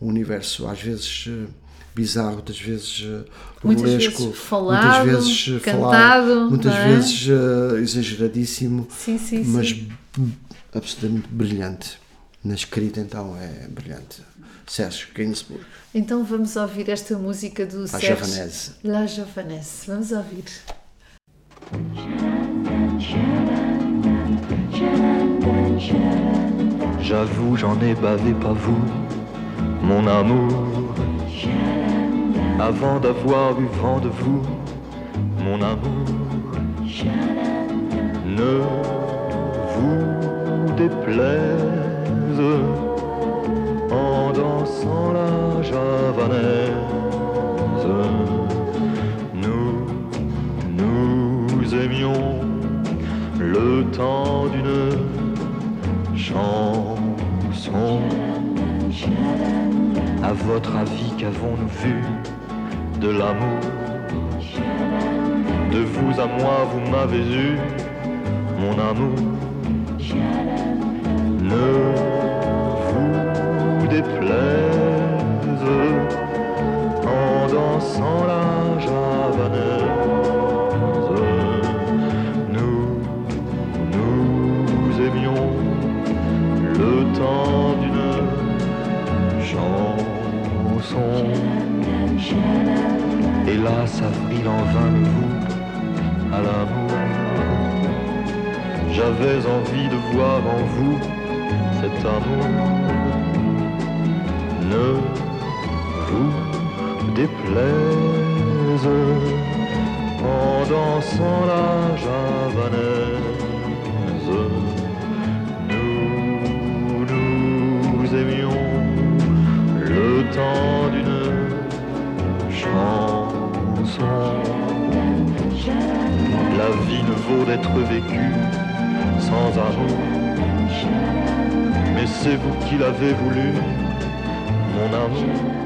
um universo às vezes eh, bizarro, outras vezes eh, Muitas burlesco, vezes falado, muitas vezes eh, cantado, falado, muitas é? vezes eh, exageradíssimo Sim, sim, mas sim. absolutamente brilhante. Na escrita, então, é brilhante. Sérgio Gainsbourg, Então vamos ouvir esta música do a Serge. javanese. La Javanese. Vamos ouvir. J'avoue, j'en ai bavé, pas vous, mon amour. Avant d'avoir eu vent de vous, mon amour. Ne vous déplaise en dansant la javanaise. Nous, nous aimions le temps d'une chanson. À votre avis, qu'avons-nous vu de l'amour? De vous à moi, vous m'avez eu, mon amour. Ne vous déplaise en dansant la javanaise. Nous, nous aimions le temps d'une chanson. Hélas, avril en vain le vous à l'amour. J'avais envie de voir en vous cet amour. Ne vous déplaise en dansant la javanaise. Nous, nous aimions le temps d'une chanson. La vie ne vaut d'être vécue sans amour. Mais c'est vous qui l'avez voulu, mon amour.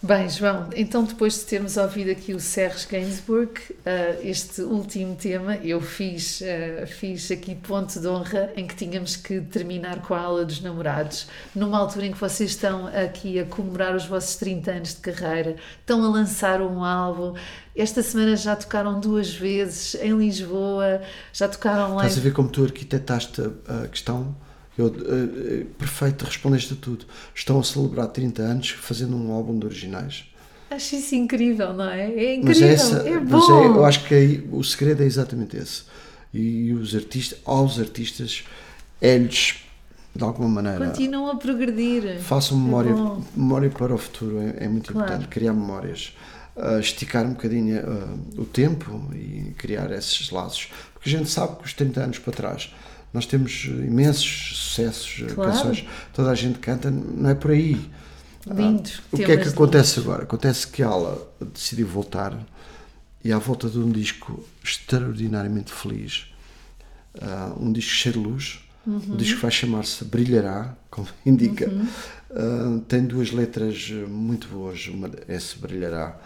Bem, João, então depois de termos ouvido aqui o Serge Gainsbourg, ah, este último tema, eu fiz, ah, fiz aqui ponto de honra em que tínhamos que terminar com a aula dos namorados, numa altura em que vocês estão aqui a comemorar os vossos 30 anos de carreira, estão a lançar um álbum. Esta semana já tocaram duas vezes em Lisboa, já tocaram lá Estás a ver como tu arquitetaste a questão? Eu, eh, perfeito, respondeste a tudo. Estão a celebrar 30 anos fazendo um álbum de originais. Acho isso incrível, não é? É Mas incrível, é essa, é mas bom. é- eu acho que o segredo é exatamente esse. E os artistas, aos artistas, é-lhes, de alguma maneira, Continuam a progredir. façam memória, É memória para o futuro, é, é muito Claro. importante, criar memórias. Ah, esticar um bocadinho ah, o tempo e criar esses laços. Porque a gente sabe que os 30 anos para trás nós temos imensos sucessos, ah, Claro. canções, toda a gente canta, não é por aí. Lindos. O que é que acontece agora? Acontece que ela decidiu voltar e à volta de um disco extraordinariamente feliz, ah, um disco cheio de luz, O disco vai chamar-se Brilhará, como indica. Ah, tem duas letras eh, muito boas. Uma é se Brilhará,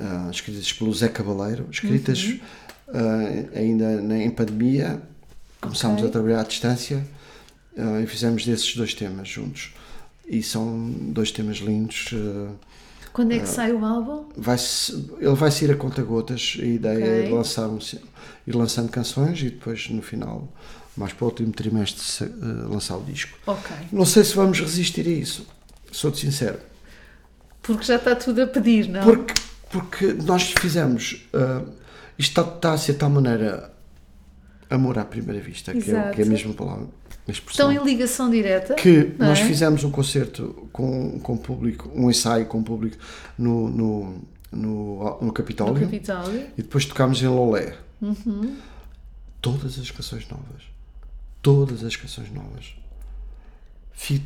ah, escritas pelo Zé Cabaleiro, escritas ah, ainda em pandemia. Começámos Ok. a trabalhar à distância ah, e fizemos desses dois temas juntos. E são dois temas lindos. ah, Quando é que sai o álbum? vai ele vai sair a conta gotas. A ideia é lançar um, ir lançando canções e depois no final, mais para o último trimestre, eh, lançar o disco. Ok. Não sei se vamos resistir a isso, sou-te sincero. Porque já está tudo a pedir, não? Porque, porque nós fizemos. ah, isto está, está a ser de tal maneira amor à primeira vista, que é, que é a mesma palavra, a. Estão em ligação direta. que não nós é? fizemos um concerto com, com público, um ensaio com público no, no, no, no Capitólio. No Capitólio. E depois tocámos em Lolé. Uhum. Todas as canções novas. Todas as canções novas.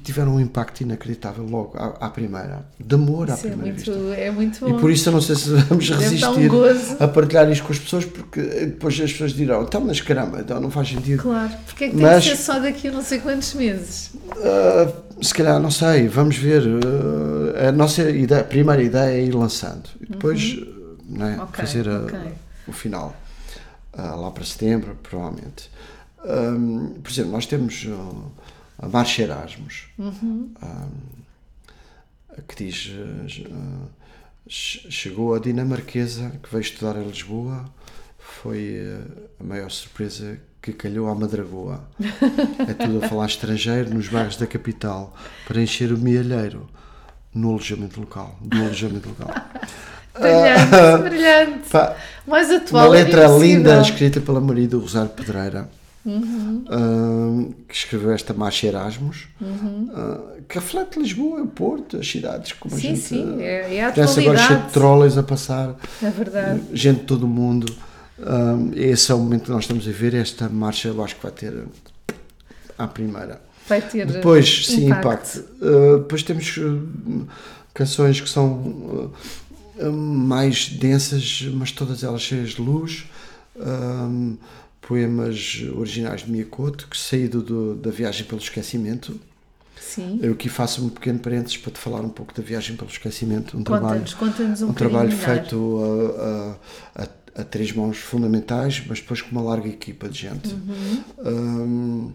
Tiveram um impacto inacreditável logo à, à primeira. De amor à Isso é primeira muito, vista. é muito E bom. por isso eu não sei se vamos um resistir gozo. a partilhar isto com as pessoas, porque depois as pessoas dirão: então, mas caramba, então não faz sentido. Claro. Porque é que Mas- tem que ser só daqui a não sei quantos meses? Ah, se calhar, não sei, vamos ver. Ah, a nossa ideia, a primeira ideia é ir lançando e depois né, Uhum. Ok, fazer a- ok. o final. Ah, lá para setembro, provavelmente. Ahm, por exemplo, nós temos a Marcha Erasmus, Uhum. ahm, que diz: ah, che- chegou a dinamarquesa que veio estudar em Lisboa, foi ah, a maior surpresa que calhou à Madragoa. É tudo a falar estrangeiro nos bairros da capital para encher o mielheiro no alojamento local. Do alojamento local. Brilhante, brilhante. Pá, Mais atual. uma letra é linda escrita pela Maria do Rosário Pedreira, Uhum. ah, que escreveu esta Marcha Erasmus, Uhum. ah, que reflete Lisboa, o Porto, as cidades, como a Sim, gente. sim, é, é a agora cheio de trolleys a passar, É verdade. gente de todo o mundo. Ah, esse é o momento que nós estamos a ver. Esta marcha eu acho que vai ter à primeira. Vai ter Depois, sim, impacto. impacto. Uh, depois temos uh, canções que são uh, uh, mais densas, mas todas elas cheias de luz. Um, poemas originais de Miyakoto, que saído do, da viagem pelo esquecimento. Sim. Eu aqui faço um pequeno parênteses para te falar um pouco da viagem pelo esquecimento. Um trabalho, Conta-nos, conta-nos um, um trabalho melhor. feito a, a- a- a três mãos fundamentais, mas depois com uma larga equipa de gente. Um,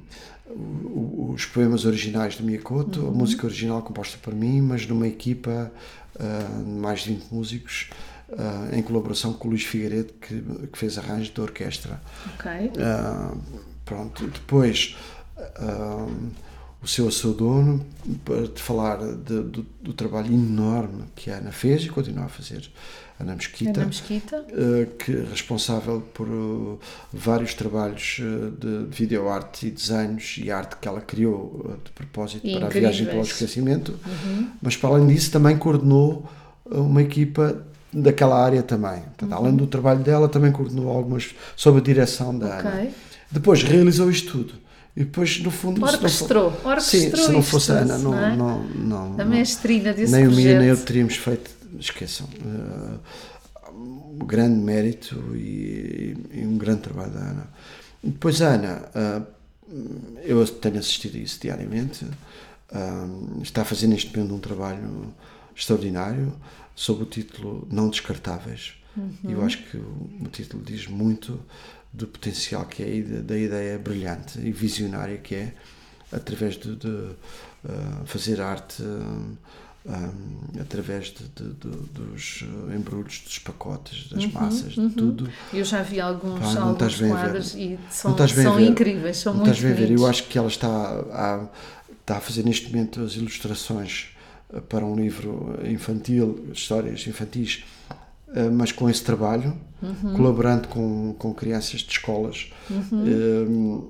o- os poemas originais de Miyakoto, a música original composta por mim, mas numa equipa uh, de mais de 20 músicos, uh, em colaboração com o Luís Figueiredo, que, que fez arranjo da orquestra. Ok. Ah, pronto, depois ah, o seu a seu dono para te falar de- do, do trabalho enorme que a Ana fez e continua a fazer. Ana Mesquita, Ana Mesquita. que é responsável por vários trabalhos de, de videoarte e desenhos e arte que ela criou de propósito E para a viagem pelo incríveis. esquecimento, mas para além disso também coordenou uma equipa daquela área também. Portanto, Uhum. Além do trabalho dela, também coordenou algumas sob a direção da Ana. Ok. Depois realizou isto tudo. E depois, no fundo, não for- Orquestrou. Sim, Orquestrou se não fosse a Ana, não, não é? não, não, não- mestrina desse nem o. Mia nem eu teríamos feito. Esqueçam. eh, um grande mérito e, e um grande trabalho da Ana. E Depois a Ana, ah, eu tenho assistido a isso diariamente, ah, está a fazer neste momento um trabalho extraordinário sob o título Não Descartáveis. E eu acho que o, o título diz muito do potencial que é e da, da ideia brilhante e visionária que é através de, de, ah, fazer arte ah, ah, através de, de- dos embrulhos, dos pacotes, das massas, de tudo. Eu já vi alguns, Pá, alguns quadros e são, são incríveis, são Não muito estás bem a ver? Eu acho que ela está a, está a fazer neste momento as ilustrações eh, para um livro infantil, histórias infantis, eh, mas com esse trabalho, Uhum. colaborando com, com crianças de escolas. Eh,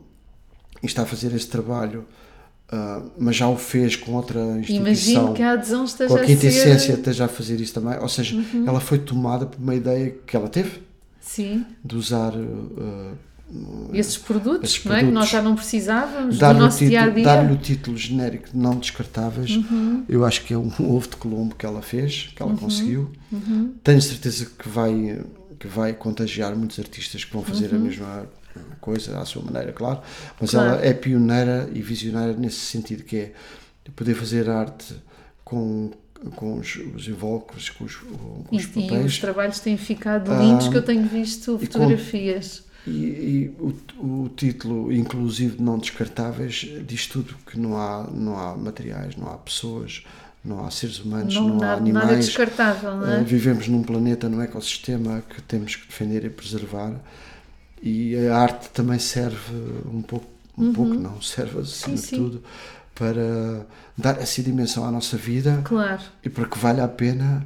e está a fazer esse trabalho, ah, mas já o fez com outra instituição. Imagino que a adesão esteja com a a quinta ser... essência esteja a fazer isso também. Ou seja, Uhum. ela foi tomada por uma ideia que ela teve Sim, de usar. ah, esses produtos, Esses não é? Que nós produtos. já não precisávamos do nosso dia a título, dia. dar-lhe o título genérico de não descartáveis, Uhum. eu acho que é um ovo de Colombo que ela fez, que ela Uhum. conseguiu. Tenho certeza que vai, que vai contagiar muitos artistas que vão fazer Uhum. a, mesma, coisa à sua maneira, claro, mas Claro. ela é pioneira e visionária nesse sentido, que é de poder fazer arte com, com os, os invólucros, com os, com E, os e os papéis. trabalhos têm ficado lindos Ah, que eu tenho visto fotografias. E, e o, o título inclusive de não descartáveis diz tudo que não há, não há materiais, não há pessoas, não há seres humanos, Não, não, há nada, animais. nada descartável, não é? Uh, vivemos num planeta, num ecossistema que temos que defender e preservar e a arte também serve um pouco, um pouco não, serve acima Uhum. Sim, de sim. tudo para dar essa dimensão à nossa vida Claro, e para que valha a pena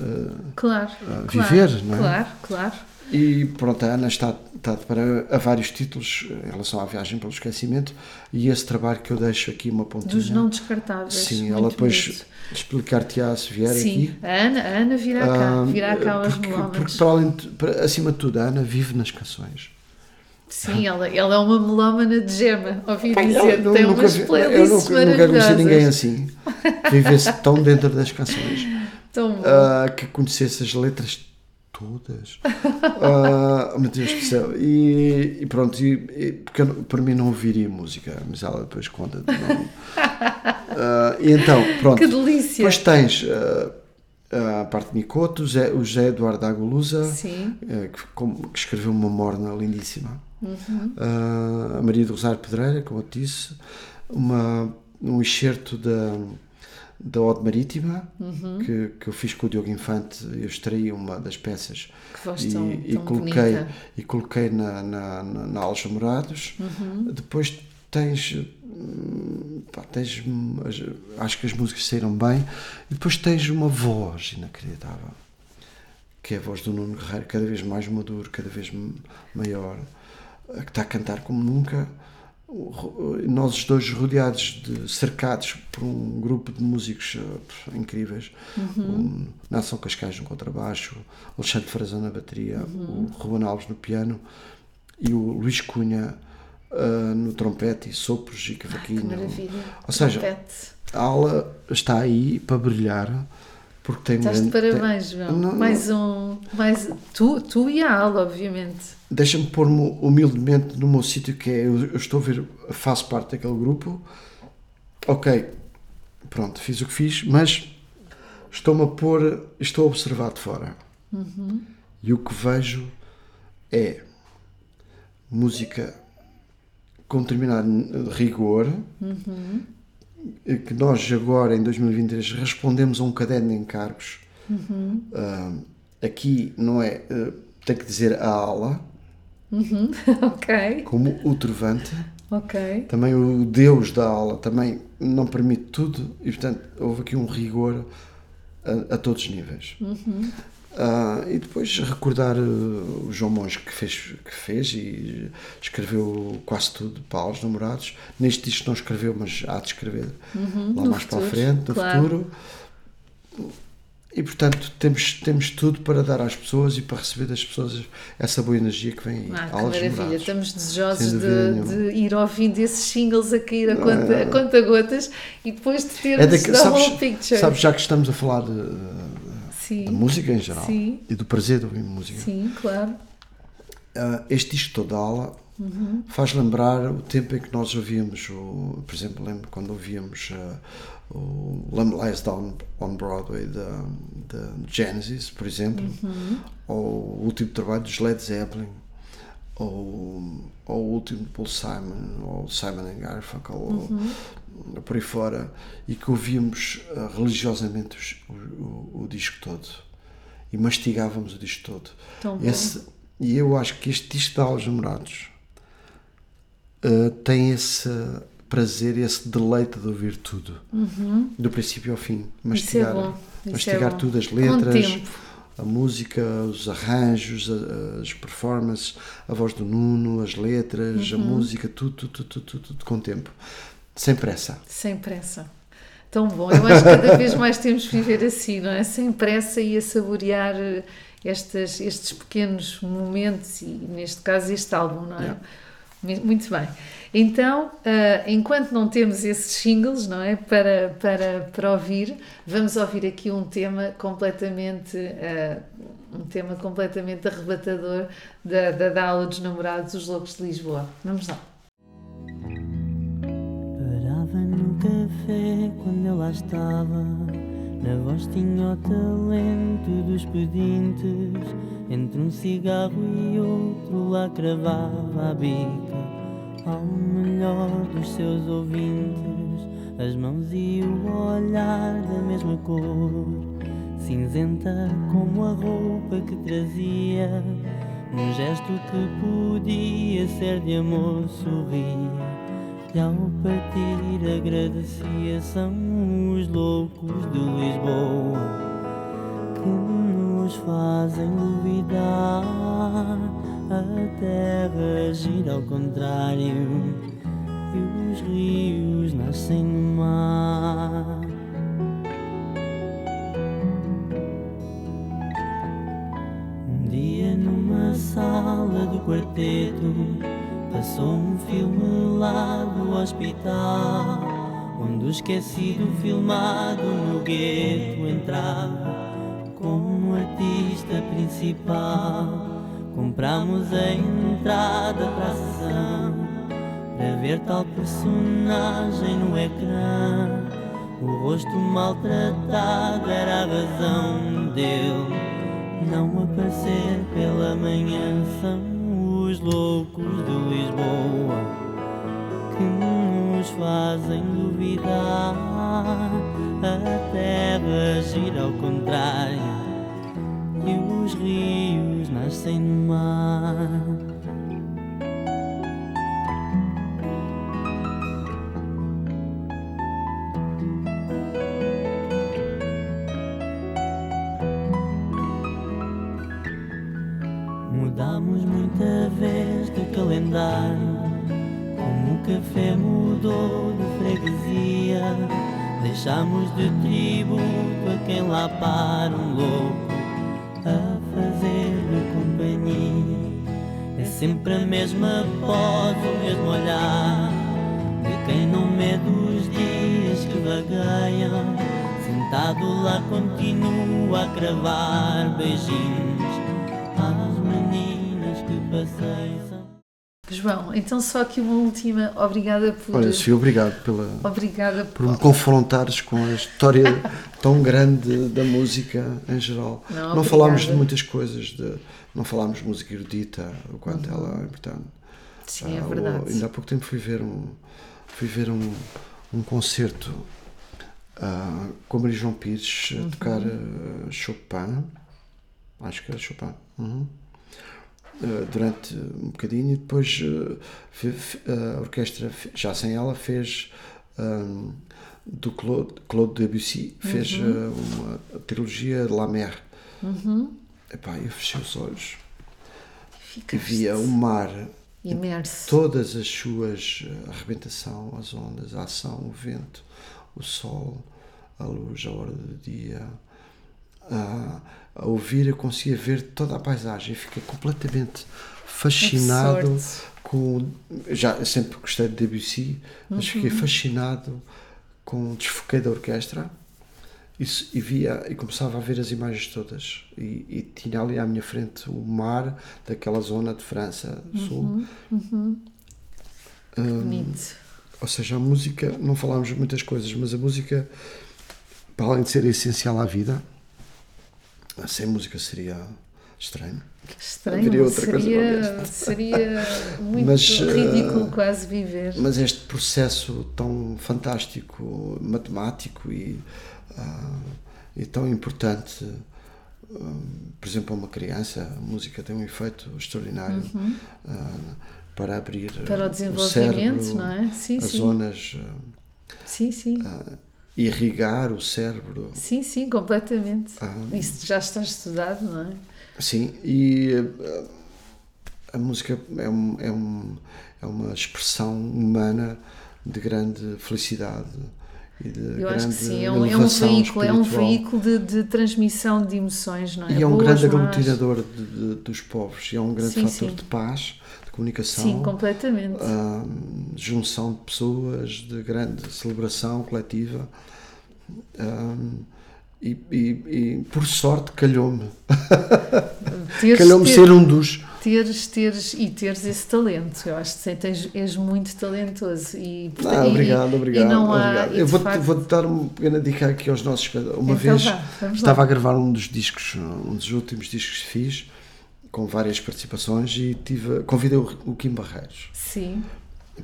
uh, claro. Uh, claro, viver, não é? Claro, claro. E pronto, a Ana está, está para a vários títulos em relação à viagem pelo esquecimento e esse trabalho que eu deixo aqui uma pontinha. Dos não descartáveis. Sim, ela depois explicar-te-á se vier Sim, aqui. a Ana, a Ana virá cá, Ah, virá cá aos porque, melómanos. porque para além de- para- acima de tudo, a Ana vive nas canções. Sim, ela, ela é uma melómana de gema, ouvi Pai, dizer, eu tem nunca umas vi- eu playlists nunca, nunca conheci ninguém assim. Vivesse tão dentro das canções. Tão bom. ah, que conhecesse as letras todas. Ah, meu Deus do céu. E, e pronto, e, e- porque eu, para mim não ouviria música, mas ela depois conta. Não. Ah, e então, pronto. que delícia! Depois tens ah, a parte de Nicoto, o José, o José Eduardo Agulusa, que, como- que escreveu uma morna lindíssima. Uhum. Ah, a Maria do Rosário Pedreira, como eu disse, uma, um excerto da, da Ode Marítima, Uhum. que, que eu fiz com o Diogo Infante, eu extraí uma das peças e, tão, e tão coloquei, bonita. e coloquei na, na, na, na Aos Namorados. Uhum. Depois tens, pá, tens acho que as músicas saíram bem, e depois tens uma voz inacreditável, que é a voz do Nuno Guerreiro, cada vez mais maduro, cada vez maior, que está a cantar como nunca. Ro- Nós dois rodeados de cercados por um grupo de músicos eh, incríveis, o Nelson Cascais no contrabaixo, o Alexandre Frazão na bateria, o Ruben Alves no piano e o Luís Cunha ah, no trompete e sopros e cavaquinho. Maravilha. Ou seja, Trompete. a aula está aí para brilhar porque tem Estás de parabéns, tem- João. Não, não. mais um. Mais, tu, tu e a aula, obviamente. Deixa-me pôr-me humildemente no meu sítio que é, eu, eu estou a ver, faço parte daquele grupo, ok, pronto, fiz o que fiz, mas estou-me a pôr, estou a observar de fora. E o que vejo é música com determinado rigor, que nós agora em 2023 respondemos a um caderno de encargos. Ah, aqui não é, ah, tem que dizer a aula, ok, como o trovante. ok. Também o Deus da aula também não permite tudo e, portanto, houve aqui um rigor a, a todos os níveis. Ah, e depois recordar eh, o João Monge que fez, que fez e escreveu quase tudo para os namorados. Neste disco não escreveu, mas há de escrever lá Uhum, no mais para a futuro, frente, no claro. futuro. E portanto temos, temos tudo para dar às pessoas e para receber das pessoas essa boa energia que vem aí. Ah, que maravilha, estamos desejosos de, de ir ouvindo esses singles a cair a conta, a conta gotas e depois de termos É daqui- the whole sabes, picture. sabes, já que estamos a falar de, sim, de música em geral Sim. e do prazer de ouvir música, sim, claro. ah, este disco todo da aula faz lembrar o tempo em que nós ouvíamos, o, por exemplo, lembro quando ouvíamos ah, o Lamb Lies Down on Broadway da, da Genesis, por exemplo, ou o último trabalho dos Led Zeppelin, ou, ou o último de Paul Simon, ou Simon and Garfunkel, ou por aí fora, e que ouvíamos ah, religiosamente os- o, o- o disco todo. E mastigávamos o disco todo. Tão bom. Esse, e eu acho que este disco de Aos Namorados ah, tem esse prazer, esse deleite de ouvir tudo, do princípio ao fim. Mastigar, Uhum. é mastigar bom. tudo, as letras, a música, os arranjos, as performances, a voz do Nuno, as letras, Uhum. a música, tudo, tudo, tudo, tudo, tudo, tudo com tempo. Sem pressa. Sem pressa. Tão bom. Eu acho que cada vez mais temos de viver assim, não é? Sem pressa e a saborear eh, estas, estes pequenos momentos e, neste caso, este álbum, não é? Yeah. Muito bem. Então, ah, enquanto não temos esses singles, não é? Para, para, para ouvir, vamos ouvir aqui um tema completamente. ah, um tema completamente arrebatador da, da, da aula dos namorados, os loucos de Lisboa. Vamos lá. Parava no café quando eu lá estava. Na voz tinha o talento dos pedintes. Entre um cigarro e outro lá cravava a bica ao melhor dos seus ouvintes. As mãos e o olhar da mesma cor, cinzenta como a roupa que trazia. Um gesto que podia ser de amor sorria. E ao partir agradecia São os loucos de Lisboa Que nos fazem duvidar A terra gira ao contrário E os rios nascem no mar. Um dia numa sala do quarteto Passou um filme lá do hospital Onde o esquecido filmado no gueto entrava Como artista principal Compramos a entrada para a sessão Para ver tal personagem no ecrã O rosto maltratado era a razão dele não aparecer pela manhã são os loucos de Lisboa que nos fazem duvidar. A terra gira ao contrário e os rios no mar. Mudamos muita vez de calendário Como o café mudou de freguesia Deixamos de tributo a quem lá para um louco sempre a mesma pose, o mesmo olhar De quem não mede os dias que vagueiam Sentado lá continua a cravar beijinhos às meninas que passeiam. João, então só aqui uma última. Obrigada por. Olha, Sofia, obrigado pela, Obrigada por me confrontares com a história tão grande da música em geral. Não, falámos de muitas coisas, de, não falámos de música erudita, o quanto ela é importante. Sim, é Ah, o- verdade. ainda há pouco tempo fui ver um, fui ver um, um concerto ah, com a Maria João Pires Uhum. a tocar ah, Chopin, acho que era Chopin, uhum. Ah, durante um bocadinho e depois fe- a orquestra, já sem ela, fez ah, do Claude, Claude Debussy, fez Uhum. ah, uma trilogia de La Mer. Epá, eu fechei os olhos e Ficaste via o mar imerso. todas as suas eh, arrebentação, as ondas, a ação, o vento, o sol, a luz, a hora do dia. A, a ouvir, eu conseguia ver toda a paisagem. Eu fiquei completamente fascinado com. Já sempre gostei de Debussy, mas fiquei Uhum. fascinado com o desfoquei da orquestra. Isso, e via e começava a ver as imagens todas e, e tinha ali à minha frente o mar daquela zona de França do Sul Uhum. Hum, Bonito. ou seja, a música, não falámos muitas coisas, mas a música, para além de ser essencial à vida, sem música seria estranho. Estranho, haveria outra coisa seria, ver. seria muito Mas, eh, ridículo quase viver. Mas este processo tão fantástico, matemático e, ah, e tão importante, ah, por exemplo, a uma criança, a música tem um efeito extraordinário ah, para abrir Uhum. Para o o desenvolvimento, cérebro, não é? Sim, as sim. zonas, Sim, sim. Irrigar o cérebro. Sim, sim, completamente. Ah. Isso já está estudado, não é? Sim, e eh, a música é, um, é, um, é uma expressão humana de grande felicidade e de Eu grande acho que sim, é um, é um veículo, é um veículo de, de transmissão de emoções, não é? E é um Boas, grande más. aglutinador de, de- dos povos, e é um grande Sim, fator sim. de paz, comunicação. Sim, completamente. ah, junção de pessoas, de grande celebração coletiva. Ah, e, e- e, por sorte calhou-me. Calhou-me ser um dos. teres, teres e teres esse talento. Eu acho que tens, és muito talentoso e, Ah, e- obrigado, e obrigado. não obrigado. Eu vou-te facto- vou dar uma pequena dica aqui aos nossos. Uma Então vez vá, estava lá. a gravar um dos discos, um dos últimos discos que fiz, com várias participações, e tive, convidei o, Kim Barreiros Sim,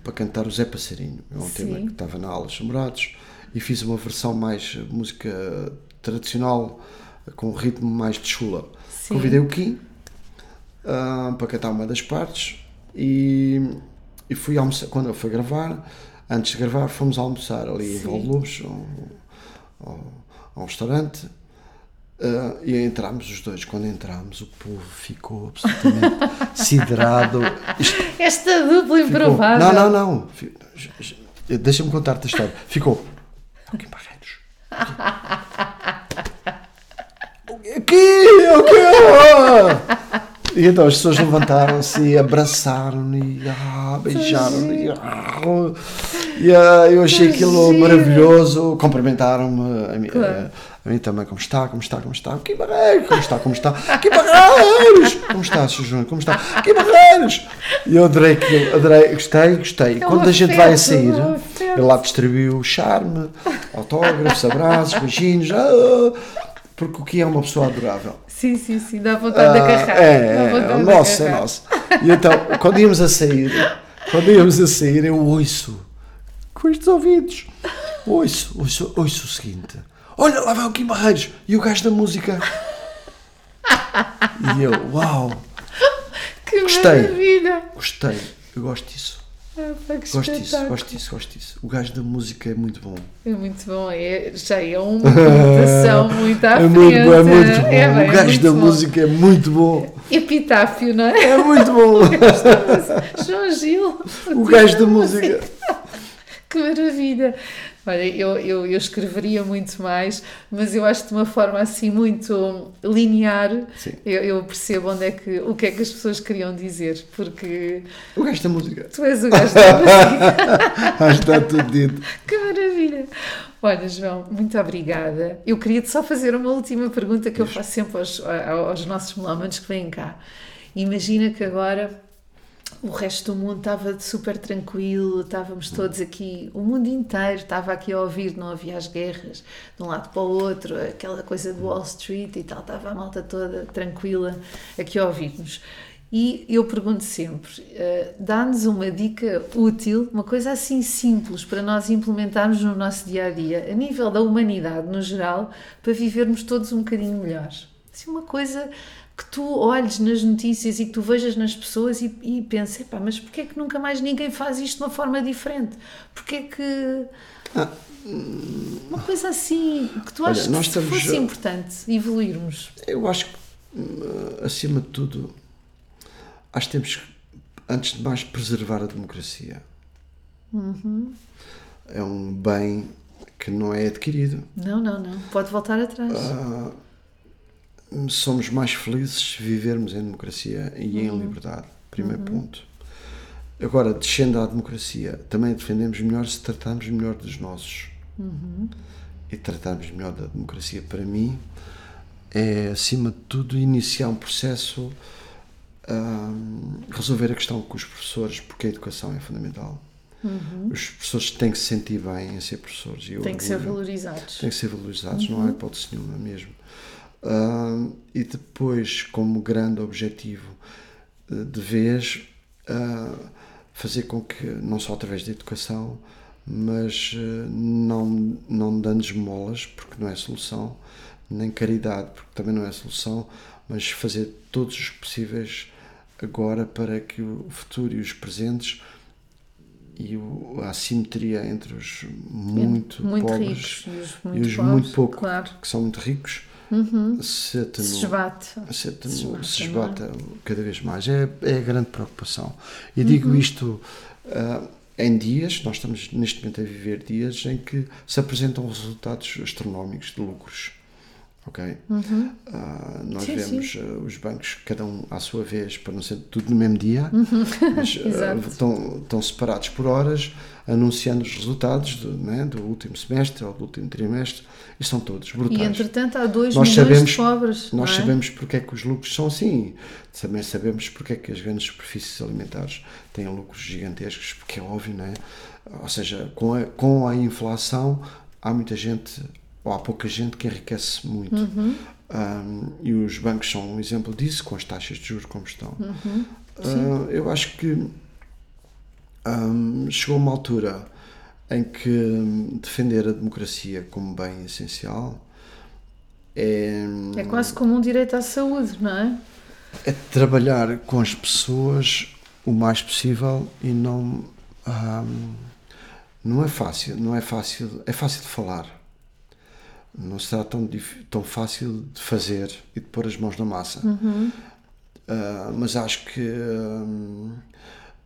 para cantar o Zé Passarinho. É um Sim. tema que estava na Alas Namorados e fiz uma versão mais eh, música tradicional, com um ritmo mais de chula. Sim. Convidei o Kim ah, para cantar uma das partes e, e fui almoçar. Quando eu fui gravar, antes de gravar, fomos almoçar ali em Sim. Valdelubos, ao, ao, ao restaurante. Ah, e entramos os dois. Quando entramos, o povo ficou absolutamente siderado. Esta dupla Ficou- improvável. Não, não, não. Fi- Deixa-me contar-te a história. Ficou. O Kim Barreiros. O quê? E então as pessoas levantaram-se e abraçaram-me e ah, beijaram-me. E, ah, e, ah, eu achei Que aquilo maravilhoso. Cumprimentaram-me Claro. A mim também. Como está? Como está? Como está? Que Barreiros! Como está? Como está? Que Barreiros! Como está, Sr. Júnior? Como está? Que Barreiros! E eu adorei aquilo. Adorei. Gostei, gostei. É Quando a gente vai a sair, ele lá distribuiu charme, autógrafos, abraços, beijinhos. ah, porque o que é uma pessoa adorável. Sim, sim, sim, dá vontade de Ah, agarrar. é, é, é de nosso, é nosso. E então, quando íamos a sair, quando íamos a sair, eu ouço com estes ouvidos. Ouço, ouço, ouço o seguinte: Olha, lá vai o Kim Barreiros e o gajo da música. E eu, uau, Que Gostei. maravilha! gostei, eu gosto disso. Ah, Gosto disso, gosto disso, gosto disso. O gajo da música é muito bom. É muito bom, é, já é uma conotação muito à É frente. muito bom, é muito bom. É, bem, o é gajo da bom. música é muito bom. Epitáfio, não é? É muito bom. João Gil. O gajo da música. Que maravilha! Olha, eu, eu, eu escreveria muito mais, mas eu acho de uma forma assim muito linear, eu, eu percebo onde é que, o que é que as pessoas queriam dizer, porque O gajo da música. tu és o gajo da música. Está tudo dito. Que maravilha! Olha, João, muito obrigada. Eu queria-te só fazer uma última pergunta que eu faço sempre aos, aos nossos melómanos que vêm cá. Imagina que agora o resto do mundo estava super tranquilo, estávamos todos aqui, o mundo inteiro estava aqui a ouvir, não havia as guerras de um lado para o outro, aquela coisa do Wall Street e tal, estava a malta toda tranquila aqui a ouvir-nos. E eu pergunto sempre, eh, dá-nos uma dica útil, uma coisa assim simples para nós implementarmos no nosso dia a dia, a nível da humanidade no geral, para vivermos todos um bocadinho melhor. Assim, uma coisa que tu olhes nas notícias e que tu vejas nas pessoas e, e penses, epá, mas porquê é que nunca mais ninguém faz isto de uma forma diferente? Porquê é que... Uma coisa assim, que tu Olha, achas que estamos fosse importante evoluirmos. Eu acho que, hum, acima de tudo, acho que temos que, antes de mais, preservar a democracia. É um bem que não é adquirido. Não, não, não. Pode voltar atrás. Somos mais felizes se vivermos em democracia e em liberdade. Primeiro ponto. Agora, descendo à democracia, também defendemos melhor se tratarmos melhor dos nossos. E tratarmos melhor da democracia, para mim, é, acima de tudo, iniciar um processo, hum, resolver a questão com os professores, porque a educação é fundamental. Os professores têm que se sentir bem em ser professores. e Tem que ser valorizados. têm que ser valorizados, não há hipótese nenhuma mesmo. Ah, e depois, como grande objetivo eh, de vez, ah, fazer com que, não só através da educação, mas eh, não, não dando esmolas, porque não é solução, nem caridade, porque também não é solução, mas fazer todos os possíveis agora para que o futuro e os presentes e o- a assimetria entre os muito, muito pobres ricos e os e muito os pobres, muito pouco, claro. que são muito ricos, se atenua, Se esbate. se, atenua, se esbate, se é? esbata cada vez mais. É, é a grande preocupação. E Uhum. digo isto ah, em dias, nós estamos neste momento a viver dias em que se apresentam resultados astronómicos de lucros. ok? Ah, nós Uhum. Sim, vemos ah, os bancos, cada um à sua vez, para não ser tudo no mesmo dia, mas Uhum. Exato. estão, estão separados por horas, anunciando os resultados do, né, do último semestre ou do último trimestre, e são todos brutais. E entretanto há 2 Nós milhões sabemos, de pobres. nós é? sabemos porque é que os lucros são assim. Também sabemos porque é que as grandes superfícies alimentares têm lucros gigantescos, porque é óbvio, não é? Ou seja, com a, com a inflação há muita gente, ou há pouca gente que enriquece muito. Uhum. Um, e os bancos são um exemplo disso, com as taxas de juros como estão. Uhum. Uh, eu acho que um, chegou uma altura em que defender a democracia como bem essencial é, É quase como um direito à saúde, não é? é trabalhar com as pessoas o mais possível e não hum, não é fácil não é fácil é fácil de falar. Não será tão tão fácil de fazer e de pôr as mãos na massa. Ah, mas acho que hum,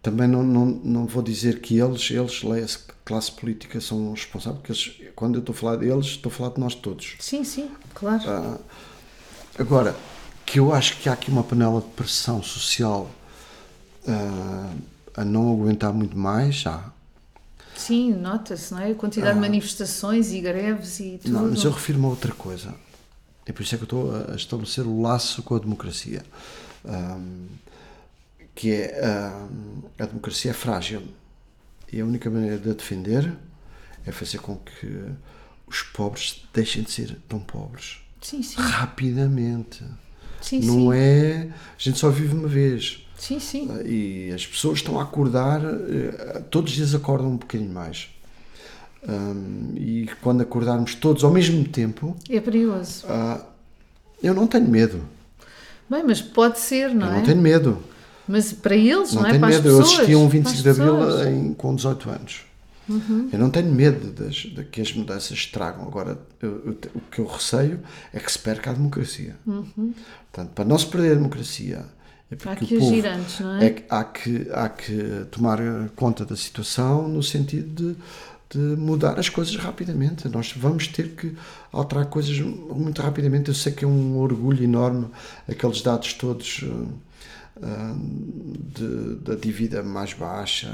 também não, não, não vou dizer que eles, eles, leia-se classe política, são responsáveis, porque eles, quando eu estou a falar deles, estou a falar de nós todos. Sim, sim, claro. Ah, agora, que eu acho que há aqui uma panela de pressão social ah, a não aguentar muito mais, já. Sim, nota-se, não é? A quantidade de manifestações e greves e tudo. Ah. Não, mas eu refiro-me a outra coisa. É por isso é que eu estou a- estabelecer o laço com a democracia. Ahm, que é ahm, a democracia é frágil e a única maneira de a defender é fazer com que os pobres deixem de ser tão pobres Sim, sim. rapidamente. Sim, Não é. A gente só vive uma vez. Sim, sim. E as pessoas estão a acordar, eh, todos os dias acordam um bocadinho mais. Ahm, e quando acordarmos todos ao mesmo tempo, É perigoso. ah, eu não tenho medo. Bem, mas pode ser, não eu é? não tenho medo. Mas para eles, não, Não é? Para as medo. Eu pessoas. assisti a um para 25 as de Abril em, com 18 anos. Uhum. Eu não tenho medo das, de que as mudanças estragam. Agora, eu- eu o que eu receio é que se perca a democracia. Portanto, para não se perder a democracia, é Uhum. Há que agir antes, não é? que há, que, há que tomar conta da situação no sentido de, de mudar as coisas rapidamente. Nós vamos ter que alterar coisas muito rapidamente. Eu sei que é um orgulho enorme aqueles dados todos uh, de- da dívida mais baixa.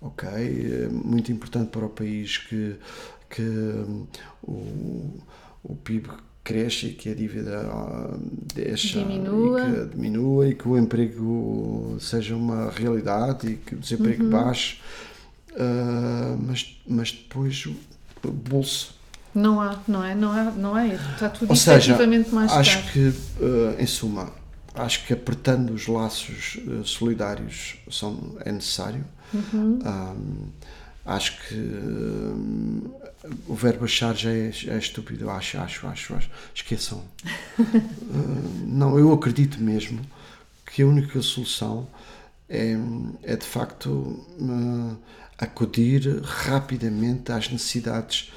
Ok, é muito importante para o país que, que um, o, o PIB cresça e que a dívida ah, deixa Diminua. e que diminua e que o emprego seja uma realidade e que o desemprego baixe, Ah, mas, mas depois o bolso. Não há, não é? Não há, não é? Está tudo Ou seja, efetivamente mais acho caro. que, ah, em suma, acho que apertando os laços ah, solidários são, é necessário. Uhum. Ah, acho que hum, o verbo achar já é, é estúpido. Acho, acho, acho, acho. Esqueçam. Ah, não, eu acredito mesmo que a única solução é, é de facto ah, acudir rapidamente às necessidades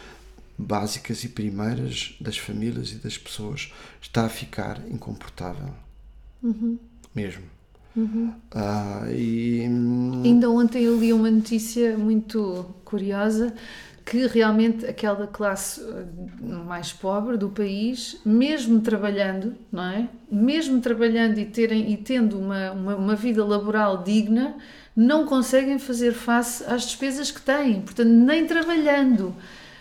básicas e primeiras das famílias e das pessoas. Está a ficar incomportável. Mesmo. Ah, e, Ainda ontem eu li uma notícia muito curiosa que realmente aquela classe eh, mais pobre do país, mesmo trabalhando, não é? Mesmo trabalhando e, terem, e tendo uma, uma, uma vida laboral digna, não conseguem fazer face às despesas que têm, portanto, nem trabalhando.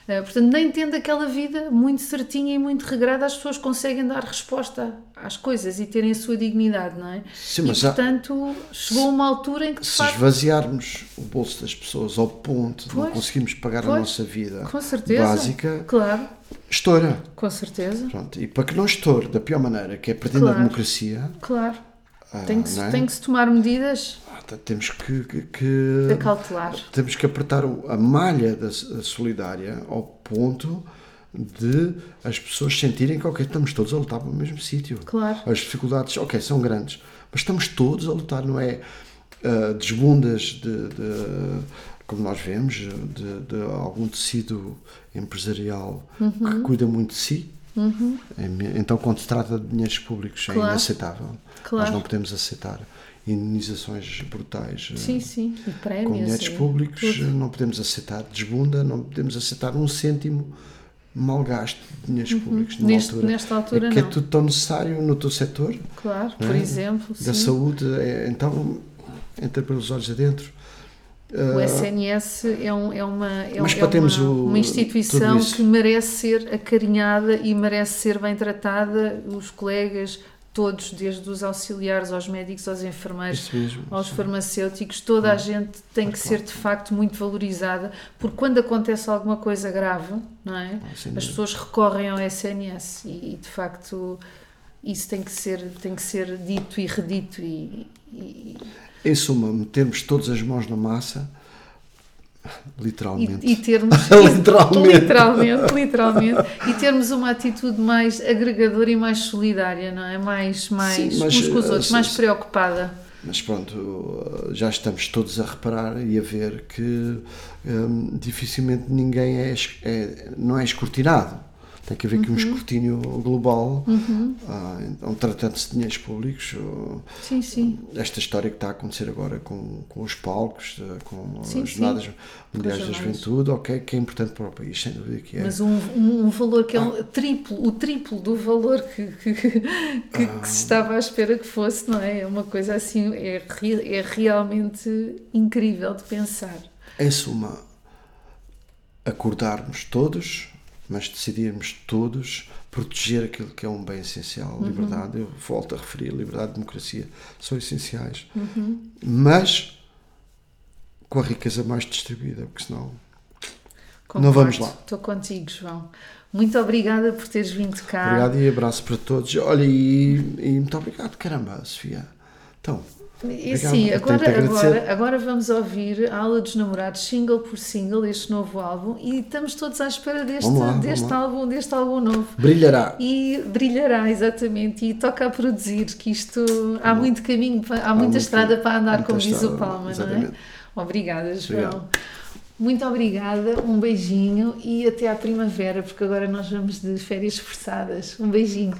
Eh, Portanto, nem tendo aquela vida muito certinha e muito regrada, as pessoas conseguem dar resposta às coisas e terem a sua dignidade, não é? Sim, e mas há- portanto, chegou uma altura em que se facto esvaziarmos o bolso das pessoas ao ponto de não conseguirmos pagar a pois, nossa vida certeza. básica, Claro, estoura. com certeza. Pronto. E para que não estoure da pior maneira, que é perdendo Claro. a democracia, Claro. Ah, Tem que, é? tem que se tomar medidas Ah, t- temos que, que- que- temos que apertar a malha da solidária ao ponto de as pessoas sentirem que ok, estamos todos a lutar para o mesmo sítio. Claro. As dificuldades, ok, são grandes, mas estamos todos a lutar, não é ah, desbundas de, de- como nós vemos, de, de algum tecido empresarial Uhum. que cuida muito de si. É me- Então, quando se trata de dinheiros públicos, é Claro. inaceitável. Claro. Nós não podemos aceitar indenizações brutais. eh, Sim, sim. E com prémios. dinheiros públicos, tudo. não podemos aceitar desbunda, não podemos aceitar um cêntimo mal gasto de dinheiros públicos numa Uhum. Neste- altura. nesta altura, é que não. é tudo tão necessário no teu setor. Claro, por é? exemplo. Da sim. saúde, é, então entra pelos olhos adentro. O Ah, SNS é, um- é uma, é, Mas é uma, o- uma instituição que merece ser acarinhada e merece ser bem tratada. Os colegas, todos, desde os auxiliares aos médicos, aos enfermeiros, mesmo. aos farmacêuticos, toda a gente tem que ser de facto muito valorizada, porque quando acontece alguma coisa grave, não é? Ah, As pessoas recorrem ao SNS e, e, de facto isso tem que ser, tem que ser dito e redito e- e, Em suma, metermos todas as mãos na massa, literalmente. E, e termos Literalmente. literalmente, literalmente, e termos uma atitude mais agregadora e mais solidária, não é? Mais, mais Sim, mas, uns com os eh, outros, mais preocupada. Mas pronto, já estamos todos a reparar e a ver que hum, dificilmente ninguém é, é- não é escrutinado. Tem que haver aqui um escrutínio global. Ah, então, tratando-se de dinheiros públicos, oh, Sim, sim. esta história que está a acontecer agora com, com os palcos, eh, com Sim, as jornadas mundiais da juventude, ok, que é importante para o país, sem dúvida que é. Mas um, um, valor que é um triplo, o triplo do valor que, que, que- que se estava à espera que fosse, não é? É uma coisa assim, é, é realmente incrível de pensar. Em suma, acordarmos todos, mas decidirmos todos proteger aquilo que é um bem essencial. Uhum. Liberdade, eu volto a referir, liberdade e democracia são essenciais. Uhum. Mas com a riqueza mais distribuída, porque senão. Concordo. Não vamos lá. Estou contigo, João. Muito obrigada por teres vindo cá. Obrigado e abraço para todos. Olha, e, e muito obrigado, caramba, Sofia. Então, E sim, agora, agora, agora vamos ouvir a Aula dos Namorados, single por single, este novo álbum, e estamos todos à espera deste, lá, deste, álbum, deste álbum novo. brilhará. E brilhará, exatamente, e toca a produzir, que isto há muito caminho, pa- há, muita muito- estrada para andar, como diz o Palma, não é? exatamente. Obrigada, João. Obrigado. Muito obrigada, um beijinho e até à primavera, porque agora nós vamos de férias forçadas. Um beijinho.